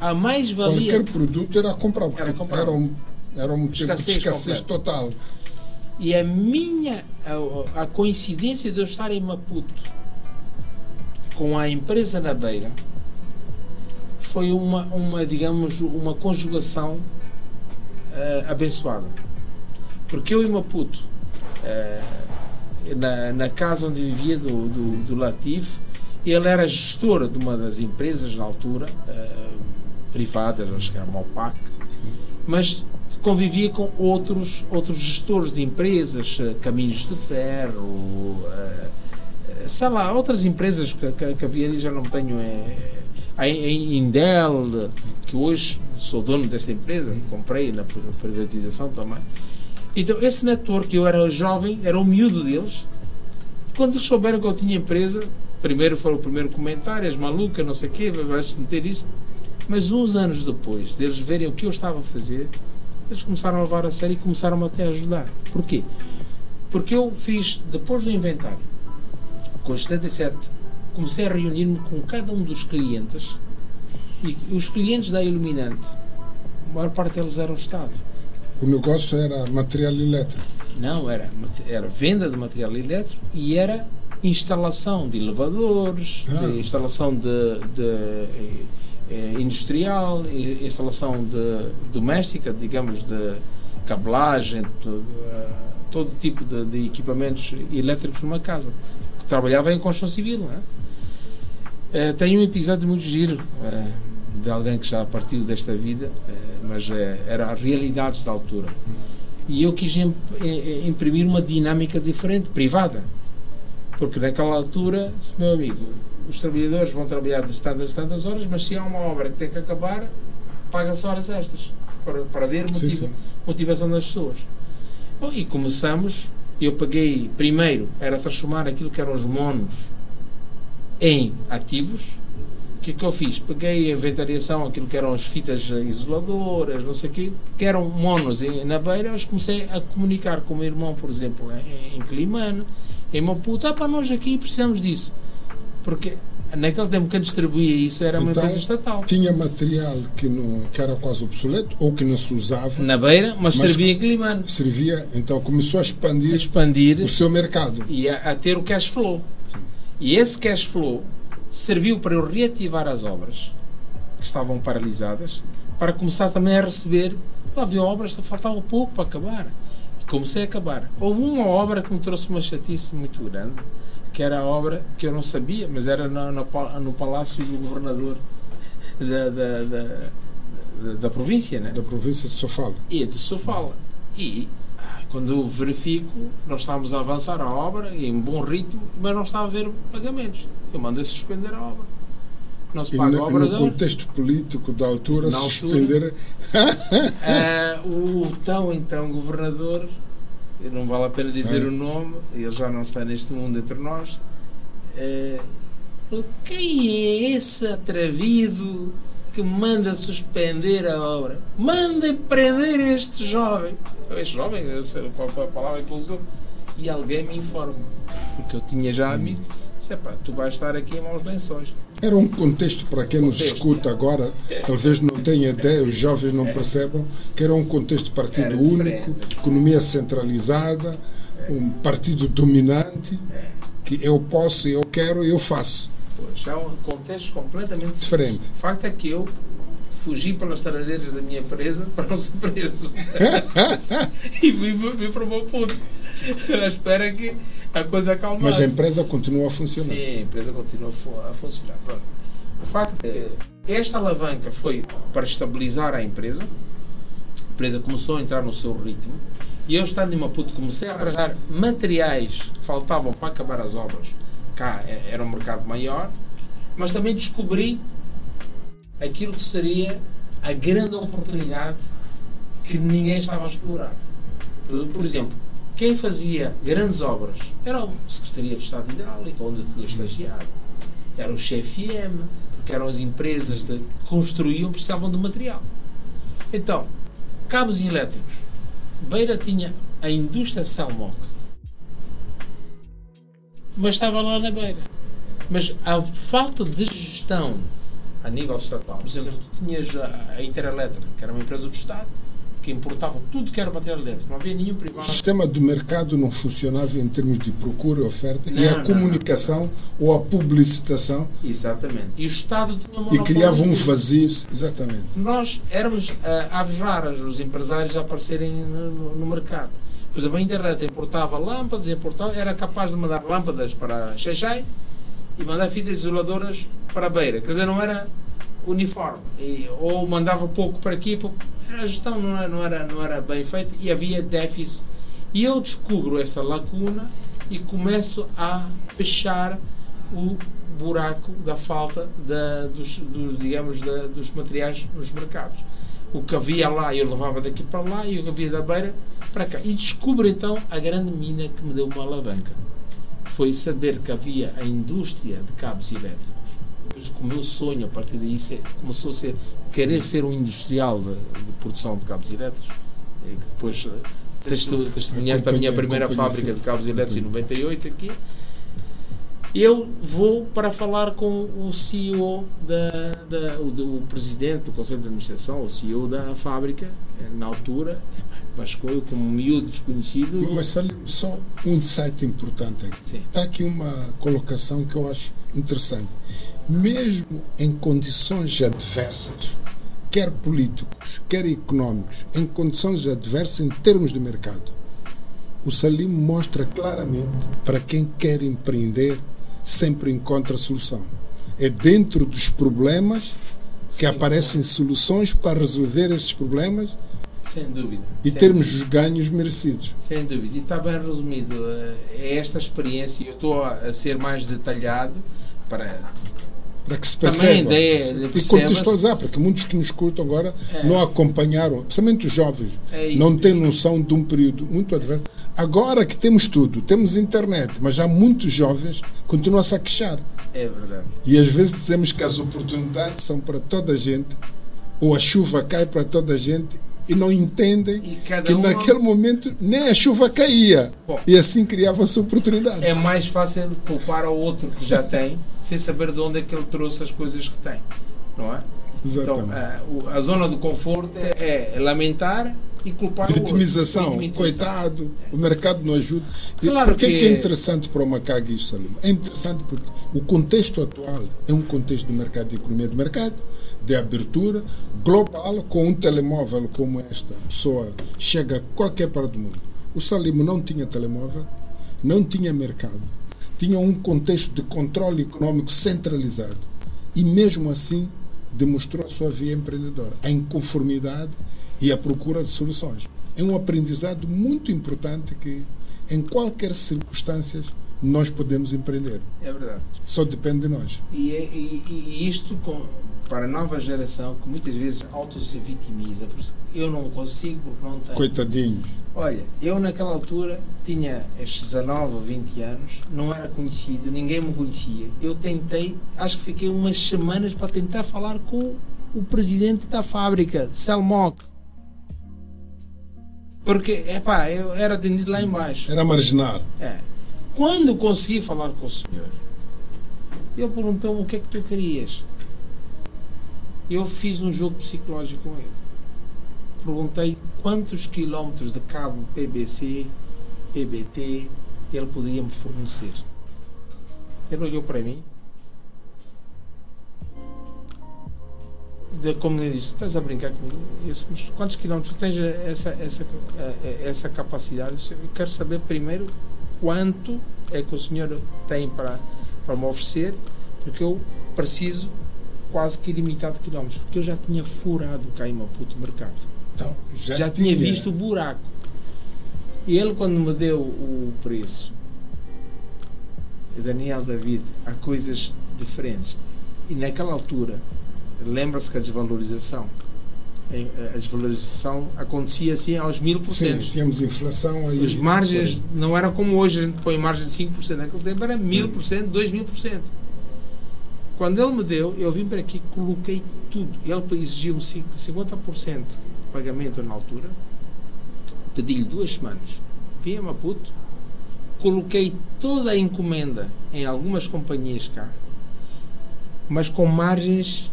a mais-valia. Qualquer produto era comprável. Era, comprável. era um, era um escassez, de escassez total. E a minha. A, a, coincidência de eu estar em Maputo com a empresa na beira foi uma, uma digamos, uma conjugação uh, abençoada. Porque eu em Maputo. Uh, na, na casa onde vivia do, do, do Latif. Ele era gestor de uma das empresas na altura, uh, privadas, acho que era Mopac, mas convivia com outros, outros gestores de empresas, Caminhos de Ferro, uh, sei lá, outras empresas que, que, que havia ali, já não tenho. É, a Indel, que hoje sou dono desta empresa, comprei na privatização também. Então, esse network, eu era jovem, era o miúdo deles. Quando eles souberam que eu tinha empresa, primeiro foi o primeiro comentário, és maluca, não sei o quê, vais meter isso. Mas uns anos depois deles verem o que eu estava a fazer, eles começaram a levar a sério e começaram até a ajudar. Porquê? Porque eu fiz, depois do inventário, com 77, comecei a reunir-me com cada um dos clientes e os clientes da Iluminante, a maior parte deles eram o Estado o negócio era material elétrico? Não, era, era venda de material elétrico e era instalação de elevadores, ah. de instalação de, de eh, industrial, instalação de doméstica, digamos, de cablagem, de, uh, todo tipo de, de, equipamentos elétricos numa casa. Trabalhava em construção civil. É? uh, tem um episódio muito giro uh, de alguém que já partiu desta vida mas é, era realidades da altura. E eu quis imprimir uma dinâmica diferente, privada. Porque naquela altura, meu amigo, os trabalhadores vão trabalhar de tantas tantas horas, mas se há uma obra que tem que acabar, paga-se horas extras para, para ver motiva, sim, sim. motivação das pessoas. Bom, e começamos, eu paguei, primeiro, era transformar aquilo que eram os monos em ativos, que que eu fiz? Peguei a inventariação, aquilo que eram as fitas isoladoras, não sei o quê, que eram monos na beira, mas comecei a comunicar com o meu irmão, por exemplo, em, em Climane, em Maputo, ah pá, nós aqui precisamos disso. Porque naquele tempo que distribuía isso era uma então, empresa estatal. Tinha material que, não, que era quase obsoleto ou que não se usava. Na beira, mas, mas servia em Climane. Servia, então começou a expandir, a expandir o seu mercado. E a, a ter o cash flow. E esse cash flow serviu para eu reativar as obras que estavam paralisadas, para começar também a receber. Havia obras, faltava pouco para acabar. E comecei a acabar. Houve uma obra que me trouxe uma chatice muito grande, que era a obra que eu não sabia, mas era no, no, no palácio do governador da, da, da, da, província, né? Da província de Sofala. E de Sofala. E quando eu verifico, nós estávamos a avançar a obra em bom ritmo, mas não está a haver pagamentos. Eu mando suspender a obra. Não se paga a obra. No contexto político da altura, Na suspender. uh, [LAUGHS] o tão então governador, não vale a pena dizer é. o nome, ele já não está neste mundo entre nós. Uh, quem é esse atrevido que manda suspender a obra. Mandem prender este jovem. Este jovem, eu sei qual foi a palavra que ele usou. E alguém me informa. Porque eu tinha já amigo. Disse, "Epá, tu vais estar aqui em maus lençóis. Era um contexto para quem nos Contexto. escuta agora, talvez não tenha ideia, os jovens não percebam, que era um contexto de partido Era único, economia centralizada, um partido dominante, que eu posso, eu quero, eu faço. Pois, é um contexto completamente Diferente. O facto é que eu fugi pelas traseiras da minha empresa para não ser preso. [LAUGHS] [LAUGHS] e vim, vim para o meu ponto. [LAUGHS] À espera que a coisa acalmasse. Mas a empresa continua a funcionar. Sim, a empresa continua a fu- a funcionar. Pronto. O facto é que esta alavanca foi para estabilizar a empresa. A empresa começou a entrar no seu ritmo. E eu, estando em Maputo, comecei a arranjar materiais que faltavam para acabar as obras. Cá é- era um mercado maior. Mas também descobri aquilo que seria a grande oportunidade que ninguém estava a explorar. Por exemplo, quem fazia grandes obras era a Secretaria de Estado Hidráulica, onde eu tinha estagiado. Era o CFM, porque eram as empresas que construíam, precisavam de material. Então, cabos elétricos. Beira tinha a indústria Celmoc. Mas estava lá na beira. Mas a falta de gestão a nível estatal, por exemplo, tinhas a Interelétrica, que era uma empresa do Estado, que importava tudo que era material elétrico, não havia nenhum O privado. sistema do mercado não funcionava em termos de procura e oferta, e Não, a não, comunicação ou a publicitação, Exatamente. E o Estado tinha um e criava um vazio. Exatamente. Nós éramos ah, aves raras, os empresários a aparecerem no, no- no mercado. Por exemplo, a internet importava lâmpadas, importava, era capaz de mandar lâmpadas para Xaixai e mandar fitas isoladoras para a Beira. Quer dizer, não era uniforme. E- ou mandava pouco para aqui. A gestão não era, não, era, não era bem feita e havia déficit. E eu descubro essa lacuna e começo a fechar o buraco da falta da, dos, dos, digamos, da, dos materiais nos mercados. O que havia lá eu levava daqui para lá e o que havia da beira para cá. E descubro então a grande mina que me deu uma alavanca. Foi saber que havia a indústria de cabos elétricos. Com o meu sonho, a partir daí, começou a ser querer ser um industrial de, de produção de cabos elétricos. E que depois eh, testemunhaste a minha primeira fábrica de cabos elétricos em 98 aqui. Eu vou para falar com o CEO, da, da- o, do- o presidente do Conselho de Administração, o CEO da fábrica, eh, na altura, mas com eu como miúdo desconhecido. Mas sabe, só um insight importante aqui. Sim. Está aqui uma colocação que eu acho interessante. Mesmo em condições adversas, quer políticos, quer económicos, em condições adversas em termos de mercado, o Salim mostra claramente para quem quer empreender, sempre encontra solução. É dentro dos problemas que Sim, aparecem soluções para resolver esses problemas Sem dúvida. e sem termos os ganhos merecidos. Sem dúvida. E está bem resumido. É esta experiência. Eu estou a ser mais detalhado para. Para que se Também perceba. a ideia de e contextualizar, porque muitos que nos escutam agora É. não acompanharam, principalmente os jovens, É isso não têm noção de um período muito adverso. Agora que temos tudo, temos internet, mas já muitos jovens continuam-se a queixar. É verdade. E às vezes dizemos que as oportunidades são para toda a gente, ou a chuva cai para toda a gente, e não entendem que um- naquele momento nem a chuva caía. Bom. e assim criava-se oportunidades. É mais fácil culpar ao outro que já tem, sem saber de onde é que ele trouxe as coisas que tem. Não é? Então, Exatamente. a, o- a zona do conforto é lamentar e culpar o outro. Vitimização, Vitimização. coitado, o mercado não ajuda. E Claro por que, que- que é interessante para o Macag isso, Salim? É interessante porque o contexto atual é um contexto do mercado de economia de mercado, de abertura global, com um telemóvel como esta, a pessoa chega a qualquer parte do mundo. O Salim não tinha telemóvel, não tinha mercado, tinha um contexto de controle econômico centralizado e mesmo assim demonstrou a sua via empreendedora, a inconformidade e a procura de soluções. É um aprendizado muito importante que em qualquer circunstância nós podemos empreender. É verdade. Só depende de nós. E, é- e- e isto com, para a nova geração que muitas vezes auto se vitimiza. Eu não consigo porque não tenho. Coitadinhos. Olha, eu naquela altura tinha estes 19 ou 20 anos, não era conhecido, ninguém me conhecia. Eu tentei, acho que fiquei umas semanas para tentar falar com o presidente da fábrica, Selmoc. Porque, epá, eu era atendido lá embaixo. Era marginal. É. Quando consegui falar com o senhor, Ele perguntou-me o que é que tu querias. Eu fiz um jogo psicológico com ele. Perguntei quantos quilómetros de cabo PBC, PBT ele podia me fornecer. Ele olhou para mim. De, como ele disse, estás a brincar comigo? Disse, quantos quilómetros tens essa, essa, essa capacidade? Eu, disse, eu quero saber primeiro quanto é que o senhor tem para, para me oferecer, porque eu preciso quase que ilimitado de quilómetros, porque eu já tinha furado cá em Maputo o mercado. Então, já, Já tinha visto o buraco. E ele, quando me deu o preço, Daniel David, há coisas diferentes. E naquela altura, lembra-se que a desvalorização, em- a desvalorização acontecia assim aos mil por Sim, cento. tínhamos inflação aí. As margens não eram como hoje, a gente põe margem de 5%. Naquele tempo era 1000%, 2000%. Quando ele me deu, eu vim para aqui coloquei tudo. Ele exigiu-me cinco- 50% de pagamento na altura. Pedi-lhe duas semanas. Vim a Maputo, coloquei toda a encomenda em algumas companhias cá, mas com margens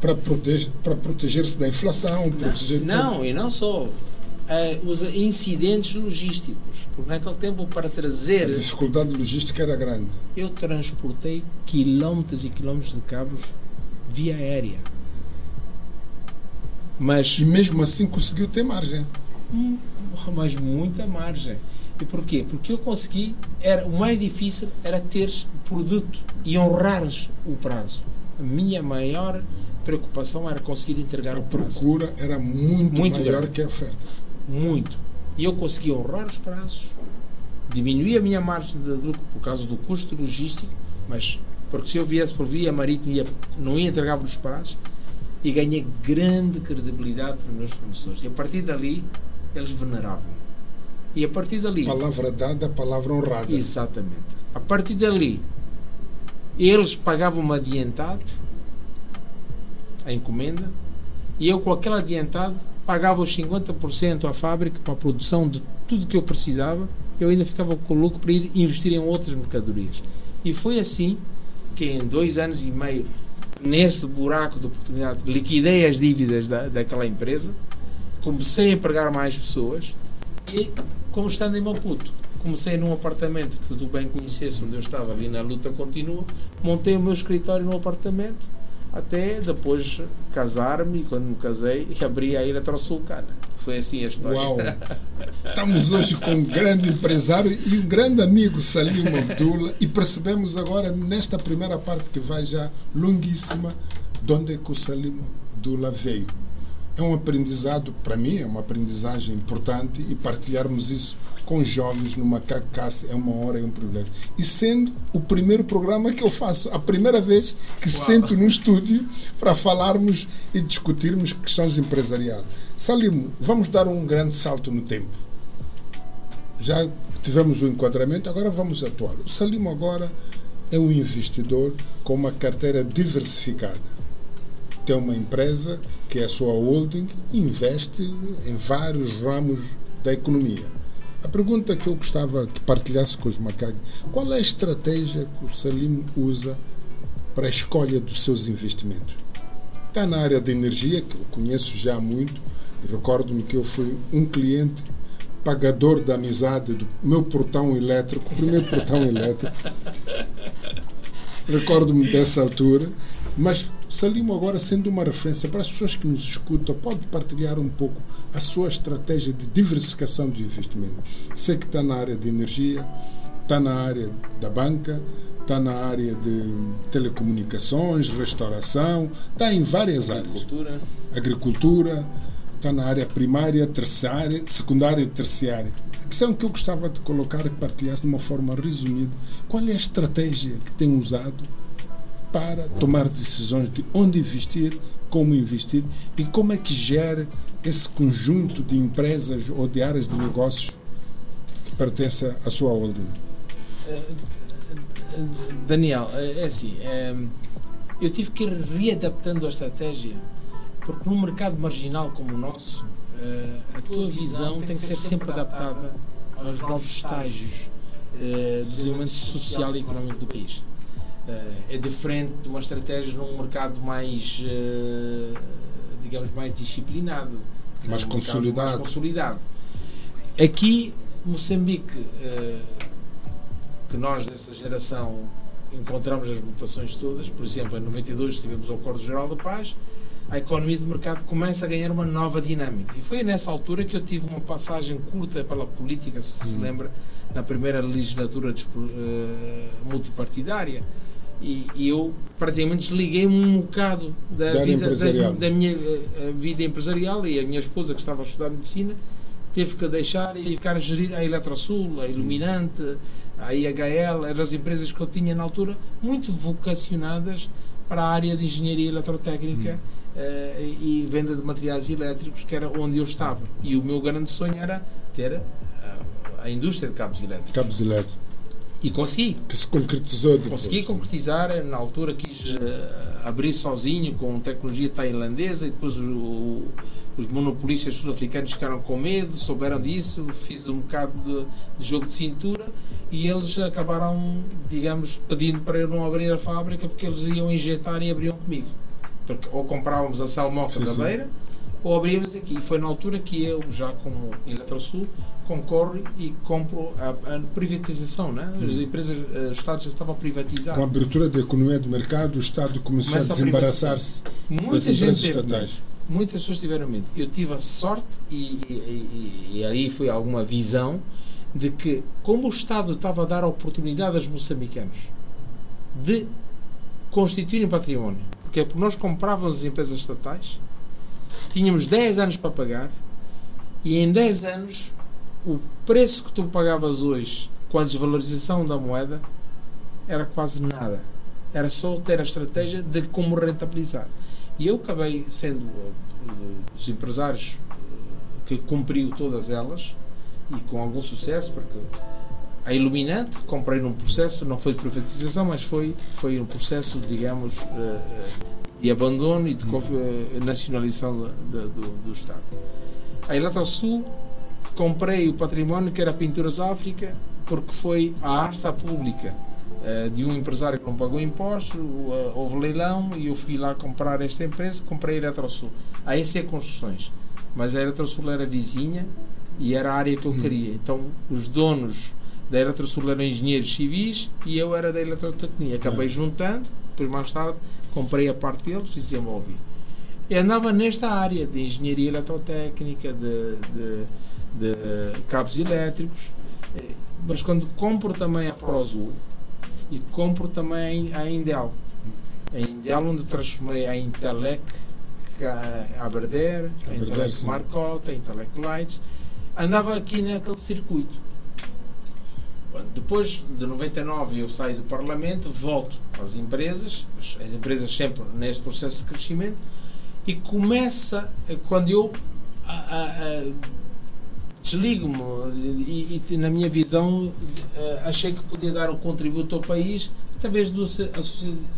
Para para proteger-se da inflação, proteger Não, e não só. Eh, os incidentes logísticos. Porque naquele tempo, para a trazer. dificuldade logística era grande. Eu transportei quilómetros e quilómetros de cabos via aérea. Mas, E mesmo assim conseguiu ter margem. hum, mas muita margem. E porquê? Porque eu consegui, era, o mais difícil era ter produto e honrares o prazo. A minha maior preocupação era conseguir entregar A o prazo. procura era muito, Muito maior grande. que a oferta. Muito. E eu consegui honrar os prazos, diminuir a minha margem de lucro por causa do custo logístico, mas porque se eu viesse por via marítima ia, não ia entregar os prazos e ganhei grande credibilidade para os meus fornecedores. E a partir dali eles veneravam. E a partir dali, Palavra dada, palavra honrada. exatamente. A partir dali eles pagavam-me adiantado a encomenda e eu com aquele adiantado pagava os 50% à fábrica para a produção de tudo que eu precisava. Eu ainda ficava com o lucro para ir investir em outras mercadorias. E foi assim que em dois anos e meio nesse buraco de oportunidade liquidei as dívidas da, daquela empresa. Comecei a empregar mais pessoas e como estando em Maputo comecei num apartamento que tu bem conhecesse onde eu estava ali na luta continua montei o meu escritório no apartamento até depois casar-me e quando me casei abri a Ilha Trossulcana foi assim a história Uau! [LAUGHS] Estamos hoje com um grande empresário e um grande amigo, Salim Abdullah, e percebemos agora, nesta primeira parte que vai já longuíssima, de onde é que o Salim Abdullah veio. É um aprendizado, para mim, é uma aprendizagem importante e partilharmos isso com jovens no Macacast é uma hora e um privilégio. E sendo o primeiro programa que eu faço, a primeira vez que sento no estúdio para falarmos e discutirmos questões empresariais. Salim, vamos dar um grande salto no tempo. Já tivemos o enquadramento, agora vamos atuar. O Salim agora é um investidor com uma carteira diversificada. Tem uma empresa que é a sua holding e investe em vários ramos da economia. A pergunta que eu gostava que partilhasse com os macacos, qual é a estratégia que o Salim usa para a escolha dos seus investimentos? Está na área de energia, que eu conheço já há muito, e recordo-me que eu fui um cliente pagador da amizade do meu portão elétrico, o primeiro portão elétrico. [LAUGHS] Recordo-me dessa altura, mas Salimo agora sendo uma referência para as pessoas que nos escutam, pode partilhar um pouco a sua estratégia de diversificação do investimento. Sei que está na área de energia, está na área da banca, está na área de telecomunicações, restauração, está em várias áreas. Cultura. Agricultura, está na área primária, terciária, secundária e terciária. A questão que eu gostava de colocar e partilhar de uma forma resumida, qual é a estratégia que tem usado para tomar decisões de onde investir, como investir e como é que gera esse conjunto de empresas ou de áreas de negócios que pertence à sua holding. Daniel, é assim, é, eu tive que ir readaptando a estratégia, porque num mercado marginal como o nosso, é, a tua visão tem que ser sempre adaptada aos novos estágios é, do desenvolvimento social e económico do país. É diferente de uma estratégia num mercado mais, digamos, mais disciplinado. Mais um consolidado. mais consolidado. Aqui, Moçambique, que nós desta geração encontramos as mutações todas, por exemplo, em 92 tivemos o Acordo Geral da Paz, a economia de mercado começa a ganhar uma nova dinâmica. E foi nessa altura que eu tive uma passagem curta pela política, se hum. se lembra, na primeira legislatura multipartidária. E, e, eu praticamente desliguei-me um bocado da, da vida, da, da, minha uh, vida empresarial e a minha esposa, que estava a estudar medicina, teve que deixar e ficar a gerir a Eletrosul, a Iluminante, a IHL, eram as empresas que eu tinha na altura, muito vocacionadas para a área de engenharia eletrotécnica. Hum uh, e venda de materiais elétricos, que era onde eu estava. E o meu grande sonho era ter uh, a indústria de cabos elétricos. Cabos elétricos. E consegui. Que se concretizou depois. Consegui concretizar, na altura quis uh, abrir sozinho com tecnologia tailandesa e depois o, os monopolistas sul-africanos ficaram com medo, souberam disso, fiz um bocado de, de, jogo de cintura e eles acabaram, digamos, pedindo para eu não abrir a fábrica porque eles iam injetar e abriam comigo. Porque ou comprávamos a Salmoca da Beira ou abríamos aqui. E foi na altura que eu, já como Eletrosul, concorro e compro a, a privatização. Né? As hum. empresas, eh, o Estado já estava a privatizar. Com a abertura da economia do mercado, o Estado começou Começa a desembaraçar-se das empresas estatais. Muitas pessoas tiveram medo. Eu tive a sorte, e, e, e, e aí foi alguma visão, de que, como o Estado estava a dar a oportunidade aos moçambicanos de constituírem património, porque é nós comprávamos as empresas estatais, tínhamos 10 anos para pagar, e em 10 anos o preço que tu pagavas hoje com a desvalorização da moeda era quase nada. Era só ter a estratégia de como rentabilizar. E eu acabei sendo uh, dos empresários uh, que cumpriu todas elas e com algum sucesso, porque a Iluminante comprei num processo, não foi de privatização, mas foi, foi um processo, digamos, uh, de abandono e de nacionalização do, do, do, Estado. A Eletrosul comprei o património que era Pinturas África, porque foi a asta pública uh, de um empresário que não pagou impostos, houve leilão e eu fui lá comprar esta empresa, comprei a Eletrosul. A EC Construções. Mas a Eletrosul era vizinha e era a área que eu hum. queria. Então, os donos da Eletrosul eram engenheiros civis e eu era da eletrotecnia. Acabei é. juntando, depois mais tarde comprei a parte deles e desenvolvi. E andava nesta área de engenharia eletrotécnica, de, de, de cabos elétricos, mas quando compro também a ProZul e compro também a Indel. A Indel onde transformei a Intelec, a Aberder, a Intelec Marcotte, a Intelec Lights, andava aqui naquele circuito. Depois de 99 eu saio do Parlamento, volto às empresas, as empresas sempre neste processo de crescimento, e começa, quando eu desligo-me e, e, na minha visão achei que podia dar um contributo ao país através do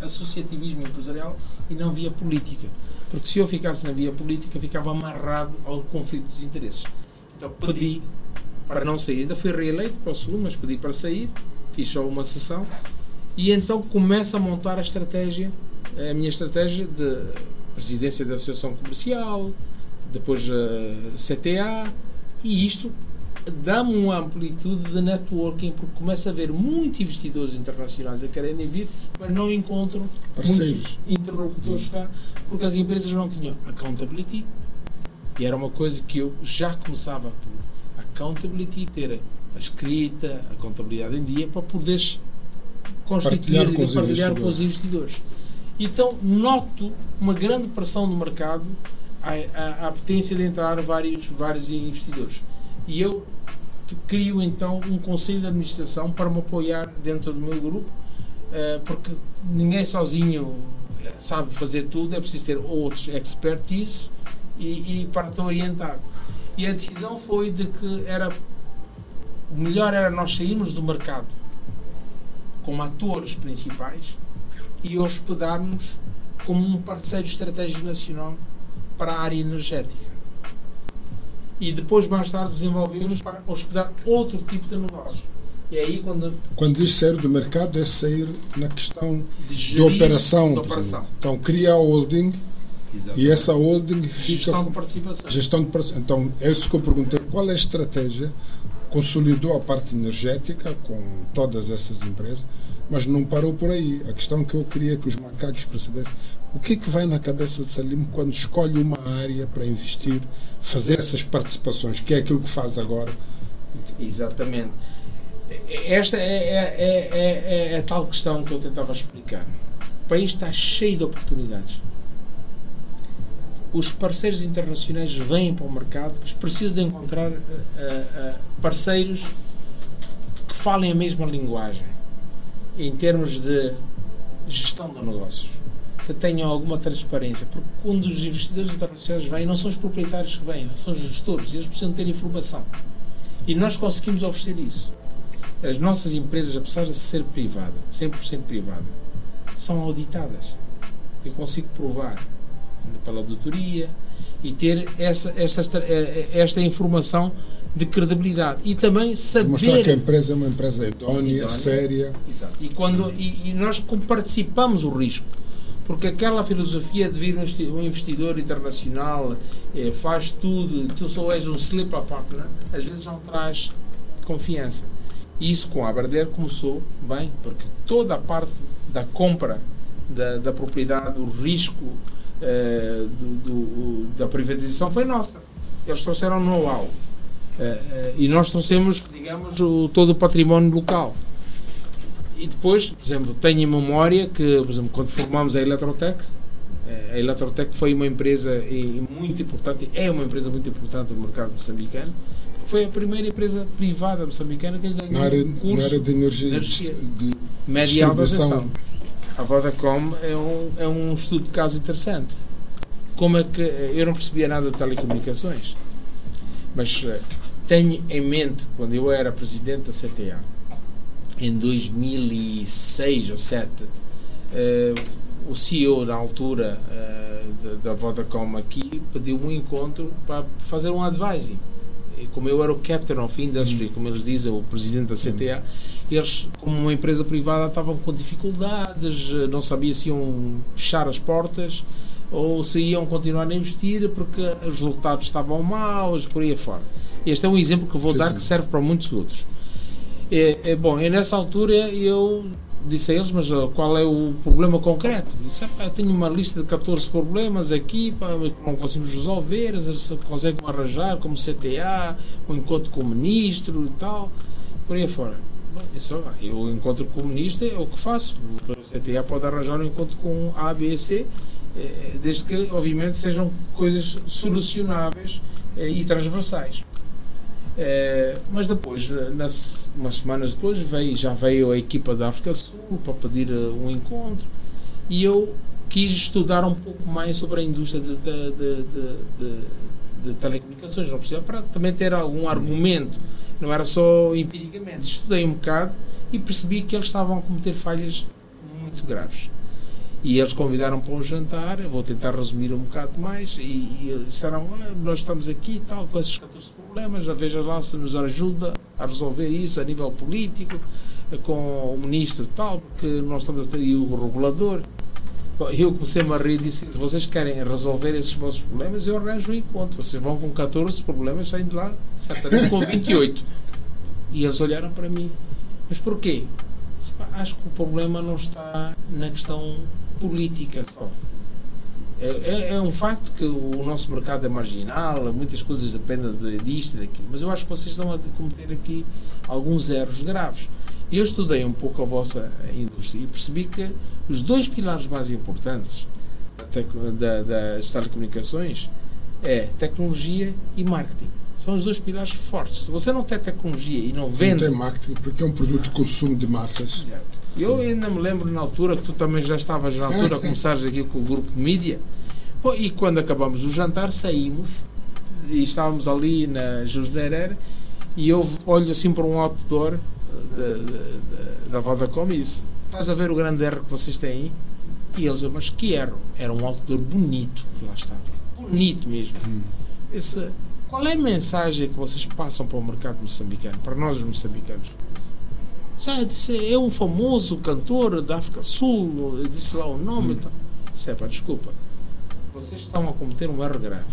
associativismo empresarial e não via política. Porque se eu ficasse na via política, ficava amarrado ao conflito de interesses. Então pedi para não sair. Ainda fui reeleito para o segundo, mas pedi para sair, fiz só uma sessão e então começo a montar a estratégia, a minha estratégia de presidência da Associação Comercial, depois a eh, CTA e isto dá-me uma amplitude de networking porque começa a haver muitos investidores internacionais a quererem vir, mas não encontram Parceiros. muitos interlocutores cá porque as empresas não tinham accountability e era uma coisa que eu já começava a accountability, ter a escrita, a contabilidade em dia para poderes constituir partilhar com, e partilhar com os investidores. Então, noto uma grande pressão no mercado à, à, potência de entrar vários, vários investidores. E eu crio então um conselho de administração para me apoiar dentro do meu grupo, uh, porque ninguém sozinho sabe fazer tudo, é preciso ter outros expertise e, e para te orientar. E a decisão foi de que era o melhor era nós sairmos do mercado como atores principais e hospedarmos como um parceiro estratégico nacional para a área energética. E depois, mais tarde, desenvolvemos para hospedar outro tipo de negócio. E aí quando Quando diz sair do mercado, é sair na questão de de gerir- operação. de operação. Então, cria a holding Exato. e essa holding fica. gestão de participação. Gestão de proce- Então, é isso que eu perguntei. Qual é a estratégia? Consolidou a parte energética com todas essas empresas, mas não parou por aí. A questão que eu queria que os macacos percebessem, o que é que vai na cabeça de Salim quando escolhe uma área para investir, fazer essas participações, que é aquilo que faz agora? Exatamente. Esta é, é, é, é, é a tal questão que eu tentava explicar. O país está cheio de oportunidades. Os parceiros internacionais vêm para o mercado, mas precisam de encontrar eh, eh, parceiros que falem a mesma linguagem em termos de gestão de negócios, que tenham alguma transparência, porque quando os investidores internacionais vêm, não são os proprietários que vêm, são os gestores, e eles precisam ter informação. E nós conseguimos oferecer isso. As nossas empresas, apesar de ser privada, 100% privada, são auditadas. Eu consigo provar pela auditoria e ter essa, esta, esta, esta informação de credibilidade. E também Mostrar que a saber. empresa é uma empresa idónea, Idónea. séria. Exato. E, quando, e, e nós como participamos o risco. Porque aquela filosofia de vir um investi- investidor internacional, eh, faz tudo, tu só és um slip partner, às vezes não traz confiança. E isso com a Aberder começou bem, porque toda a parte da compra da, da propriedade, o risco eh, do, do- da privatização foi nossa. Eles trouxeram know-how. Eh, e nós trouxemos, digamos, o, todo o património local. E depois, por exemplo, tenho em memória que, por exemplo, quando formamos a Eletrotec, eh, a Eletrotec foi uma empresa eh, muito importante, é uma empresa muito importante no mercado moçambicano, porque foi a primeira empresa privada moçambicana que ganhou Na área, um na curso área de energia, energia. de média e distribuição. tensão. A Vodacom é um, é um estudo de caso interessante. Como é que eu não percebia nada de telecomunicações, mas eh, tenho em mente quando eu era presidente da CTA em 2006 ou 2007 eh, o CEO na altura eh, da, da Vodacom aqui pediu um encontro para fazer um advising e como eu era o Captain of Industry, como eles dizem, o presidente da CTA, eles, como uma empresa privada, estavam com dificuldades, eh, não sabiam se iam fechar as portas ou se iam continuar a investir porque os resultados estavam maus, por aí afora. Este é um exemplo que vou Sim, dar sim. que serve para muitos outros. É, é, bom, e nessa altura eu disse a eles, mas qual é o problema concreto? Disse, "Epá, eu tenho uma lista de 14 problemas aqui, pá, não conseguimos resolver, eles conseguem arranjar, como CTA, um encontro com o ministro e tal, por aí afora. Bom, "Ah, eu encontro com o ministro é o que faço. O CTA pode arranjar um encontro com A, B C, eh, desde que, obviamente, sejam coisas solucionáveis eh, e transversais. Eh, mas depois, eh, nas, umas semanas depois, veio, já veio a equipa da África do Sul para pedir eh, um encontro e eu quis estudar um pouco mais sobre a indústria de, de, de, de- telecomunicações, não precisa, para também ter algum argumento, não era só empiricamente. Estudei um bocado e percebi que eles estavam a cometer falhas muito graves. E eles convidaram para um jantar, eu vou tentar resumir um bocado mais, e, e disseram, "Ah, nós estamos aqui e tal, com esses 14 problemas, veja lá se nos ajuda a resolver isso a nível político, com o ministro tal, porque nós estamos a ter e o regulador. Eu comecei-me a rir e disse, vocês querem resolver esses vossos problemas, eu arranjo um encontro, vocês vão com 14 problemas, saem de lá, certamente com 28. E eles olharam para mim, mas porquê? Disse, "Pá, Acho que o problema não está na questão política só. É, é- é um facto que o nosso mercado é marginal, muitas coisas dependem de, disto e daquilo, mas eu acho que vocês estão a cometer aqui alguns erros graves. Eu estudei um pouco a vossa indústria e percebi que os dois pilares mais importantes da das telecomunicações é tecnologia e marketing. São os dois pilares fortes. Se você não tem tecnologia e não Não vende tem marketing, porque é um produto de consumo de massas. Exato. Eu ainda me lembro na altura que tu também já estavas na altura a começares aqui com o grupo de mídia. Pô, e quando acabamos o jantar, saímos e estávamos ali na Jusnerer e eu olho assim para um outdoor da, da, da Vodacom e disse: Estás a ver o grande erro que vocês têm aí? E eles, mas que erro? Era um outdoor bonito que lá estava. Bonito mesmo. Esse, qual é a mensagem que vocês passam para o mercado moçambicano, para nós os moçambicanos? Sabe, disse, é um famoso cantor da África Sul, disse lá o nome. Então. Sepa, desculpa. Vocês estão a cometer um erro grave.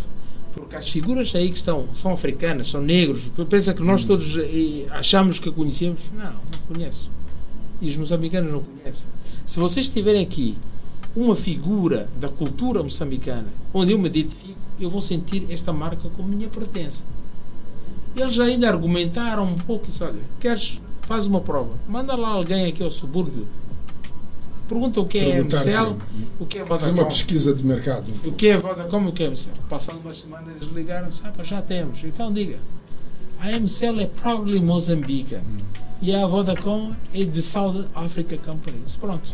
Porque as figuras aí que estão são africanas, são negros. Pensa que nós todos eh, achamos que conhecemos? Não, não conheço. E os moçambicanos não conhecem. Se vocês tiverem aqui uma figura da cultura moçambicana onde eu me identifico, eu vou sentir esta marca como minha pertença. Eles ainda argumentaram um pouco isso. Olha, queres, faz uma prova. Manda lá alguém aqui ao subúrbio. Pergunta o que é MCL, o que é Vodacom. Fazer uma pesquisa de mercado. O que é Vodacom e o que é MCL. Passando umas semanas eles ligaram, sabe, já temos. Então diga. A MCL é probably Moçambique. Hum. E a Vodacom é de South Africa Company. Pronto.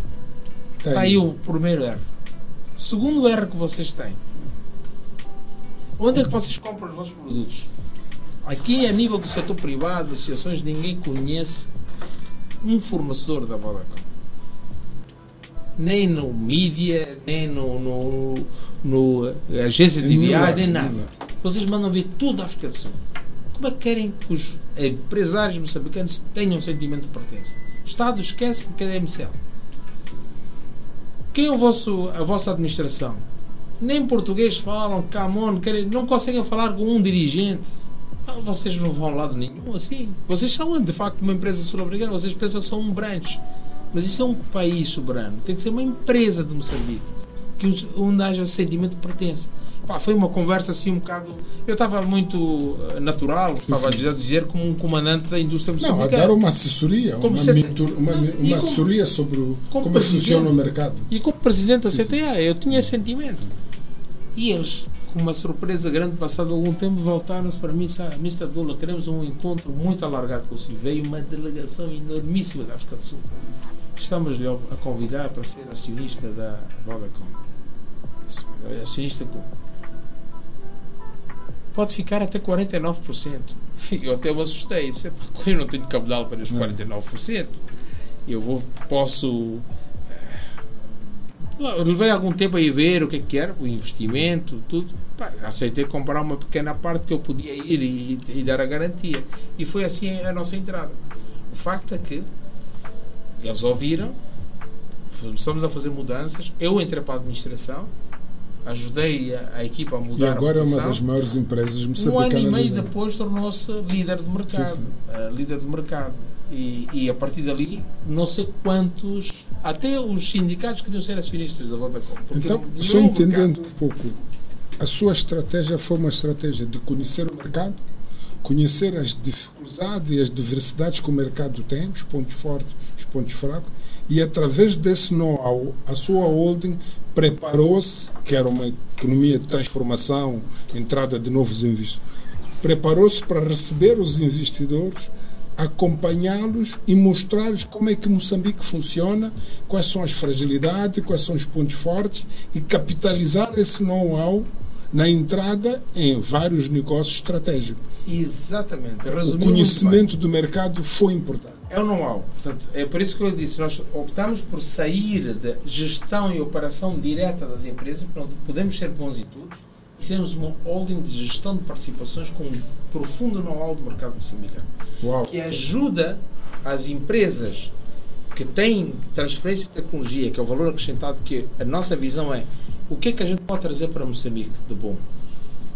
Está aí o primeiro erro. Segundo erro que vocês têm. Onde é que vocês compram os vossos produtos? Aqui, a nível do setor privado, associações, ninguém conhece um fornecedor da Vodacom. Nem no mídia, nem no, no, no agência de viagem, nem nada. Vocês mandam ver tudo da África do Sul. Como é que querem que os empresários moçambicanos tenham um sentimento de pertença? O Estado esquece porque é MCL. Quem é o vosso, a vossa administração? Nem português falam, camon, querem, não conseguem falar com um dirigente. Ah, vocês não vão a lado nenhum assim. Vocês são de facto uma empresa sul-africana, vocês pensam que são um branch. Mas isso é um país soberano. Tem que ser uma empresa de Moçambique. Que onde haja sentimento de pertença. Pá, foi uma conversa assim um bocado. Eu estava muito eh, natural, estava a dizer como um comandante da indústria moçambicana. Não, a dar uma assessoria, como uma, mentor, uma, uma como, assessoria sobre como, como funciona o mercado. E como presidente da CTA, eu tinha sentimento. E eles, com uma surpresa grande, passado algum tempo, voltaram-se para mim, sabe, Mr. Abdullah, queremos um encontro muito alargado com o. Veio uma delegação enormíssima da África do Sul. Estamos-lhe a convidar para ser acionista da Vodacom. Acionista com pode ficar até 49%. [LAUGHS] Eu até me assustei. Eu não tenho capital para os 49%. Eu vou, posso. Levei algum tempo a ir ver o que é que era, o investimento, tudo. Pá, aceitei comprar uma pequena parte que eu podia ir e, e, dar a garantia. E foi assim a nossa entrada. O facto é que eles ouviram, começamos a fazer mudanças. Eu entrei para a administração, ajudei a, a, equipa a mudar e agora é uma das maiores empresas moçambicanas. Um ano e meio depois tornou-se líder de mercado. Sim, sim. Uh, líder de mercado. E, e, a partir dali, não sei quantos, até os sindicatos queriam ser acionistas da Vodacom. Então, só entendendo um pouco, a sua estratégia foi uma estratégia de conhecer o mercado, conhecer as dificuldades e as diversidades que o mercado tem, os pontos fortes, os pontos fracos, e através desse know-how, a sua holding preparou-se, que era uma economia de transformação, entrada de novos investidores, preparou-se para receber os investidores, acompanhá-los e mostrar-lhes como é que Moçambique funciona, quais são as fragilidades, quais são os pontos fortes e capitalizar esse know-how na entrada em vários negócios estratégicos. Exatamente. o conhecimento do mercado foi importante. É o know-how. Portanto, é por isso que eu disse, nós optamos por sair da gestão e operação direta das empresas, porque podemos ser bons em tudo, sermos uma holding de gestão de participações com um profundo know-how do mercado moçambicano. Uau. Que ajuda as empresas que têm transferência de tecnologia, que é o valor acrescentado, que a nossa visão é o que é que a gente pode trazer para Moçambique de bom?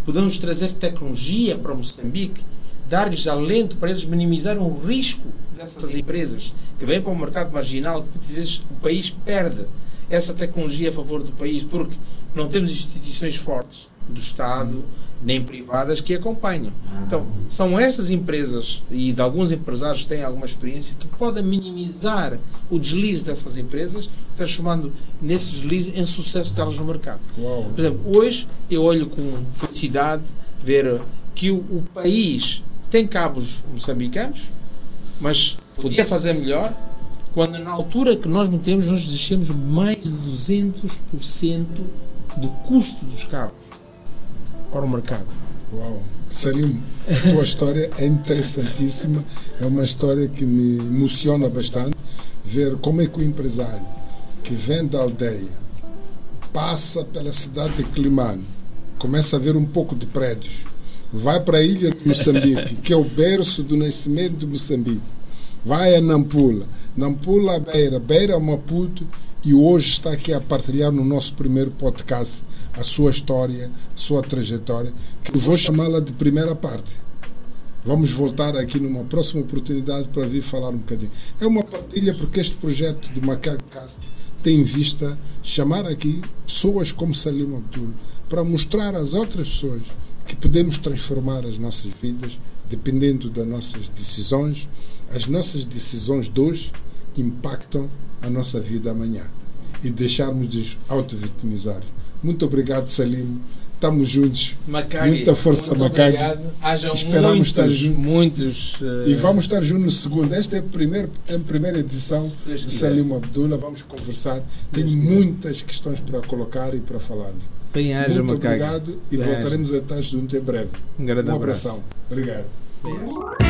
Podemos trazer tecnologia para Moçambique, dar-lhes alento para eles minimizarem o risco dessas empresas que vêm para o mercado marginal, que vezes o país perde essa tecnologia a favor do país porque não temos instituições fortes do Estado nem privadas que acompanham. Então, são estas empresas e de alguns empresários que têm alguma experiência que podem minimizar o deslize dessas empresas, transformando nesses deslizes em sucesso delas no mercado. Por exemplo, hoje eu olho com felicidade ver que o, o país tem cabos moçambicanos, mas podia fazer melhor quando na altura que nós metemos nós descemos mais de 200% do custo dos cabos para o mercado. Uau! Salim, a tua história é interessantíssima, é uma história que me emociona bastante ver como é que o empresário que vem da aldeia passa pela cidade de Climane, começa a ver um pouco de prédios, vai para a ilha de Moçambique, que é o berço do nascimento de Moçambique, vai a Nampula, Nampula a Beira, Beira a Maputo e hoje está aqui a partilhar no nosso primeiro podcast a sua história, a sua trajetória, que eu vou chamá-la de primeira parte. Vamos voltar aqui numa próxima oportunidade para vir falar um bocadinho. É uma partilha porque este projeto do MacacoCast tem em vista chamar aqui pessoas como Salim Abdul para mostrar às outras pessoas que podemos transformar as nossas vidas dependendo das nossas decisões. As nossas decisões de hoje impactam a nossa vida amanhã e deixarmos de auto-vitimizar. Muito obrigado, Salim. Estamos juntos. Macari, Muita força para Macari. Esperamos muitos, estar juntos. muitos E eh, vamos estar juntos no segundo. Esta é a primeira, é a primeira edição de. Salim Abdullah. Vamos conversar. Tenho muitas questões para colocar e para falar. bem haja Muito Macari. obrigado e Bem haja. voltaremos a estar juntos em breve. Um grande Um abraço. abração. Obrigado. Bem.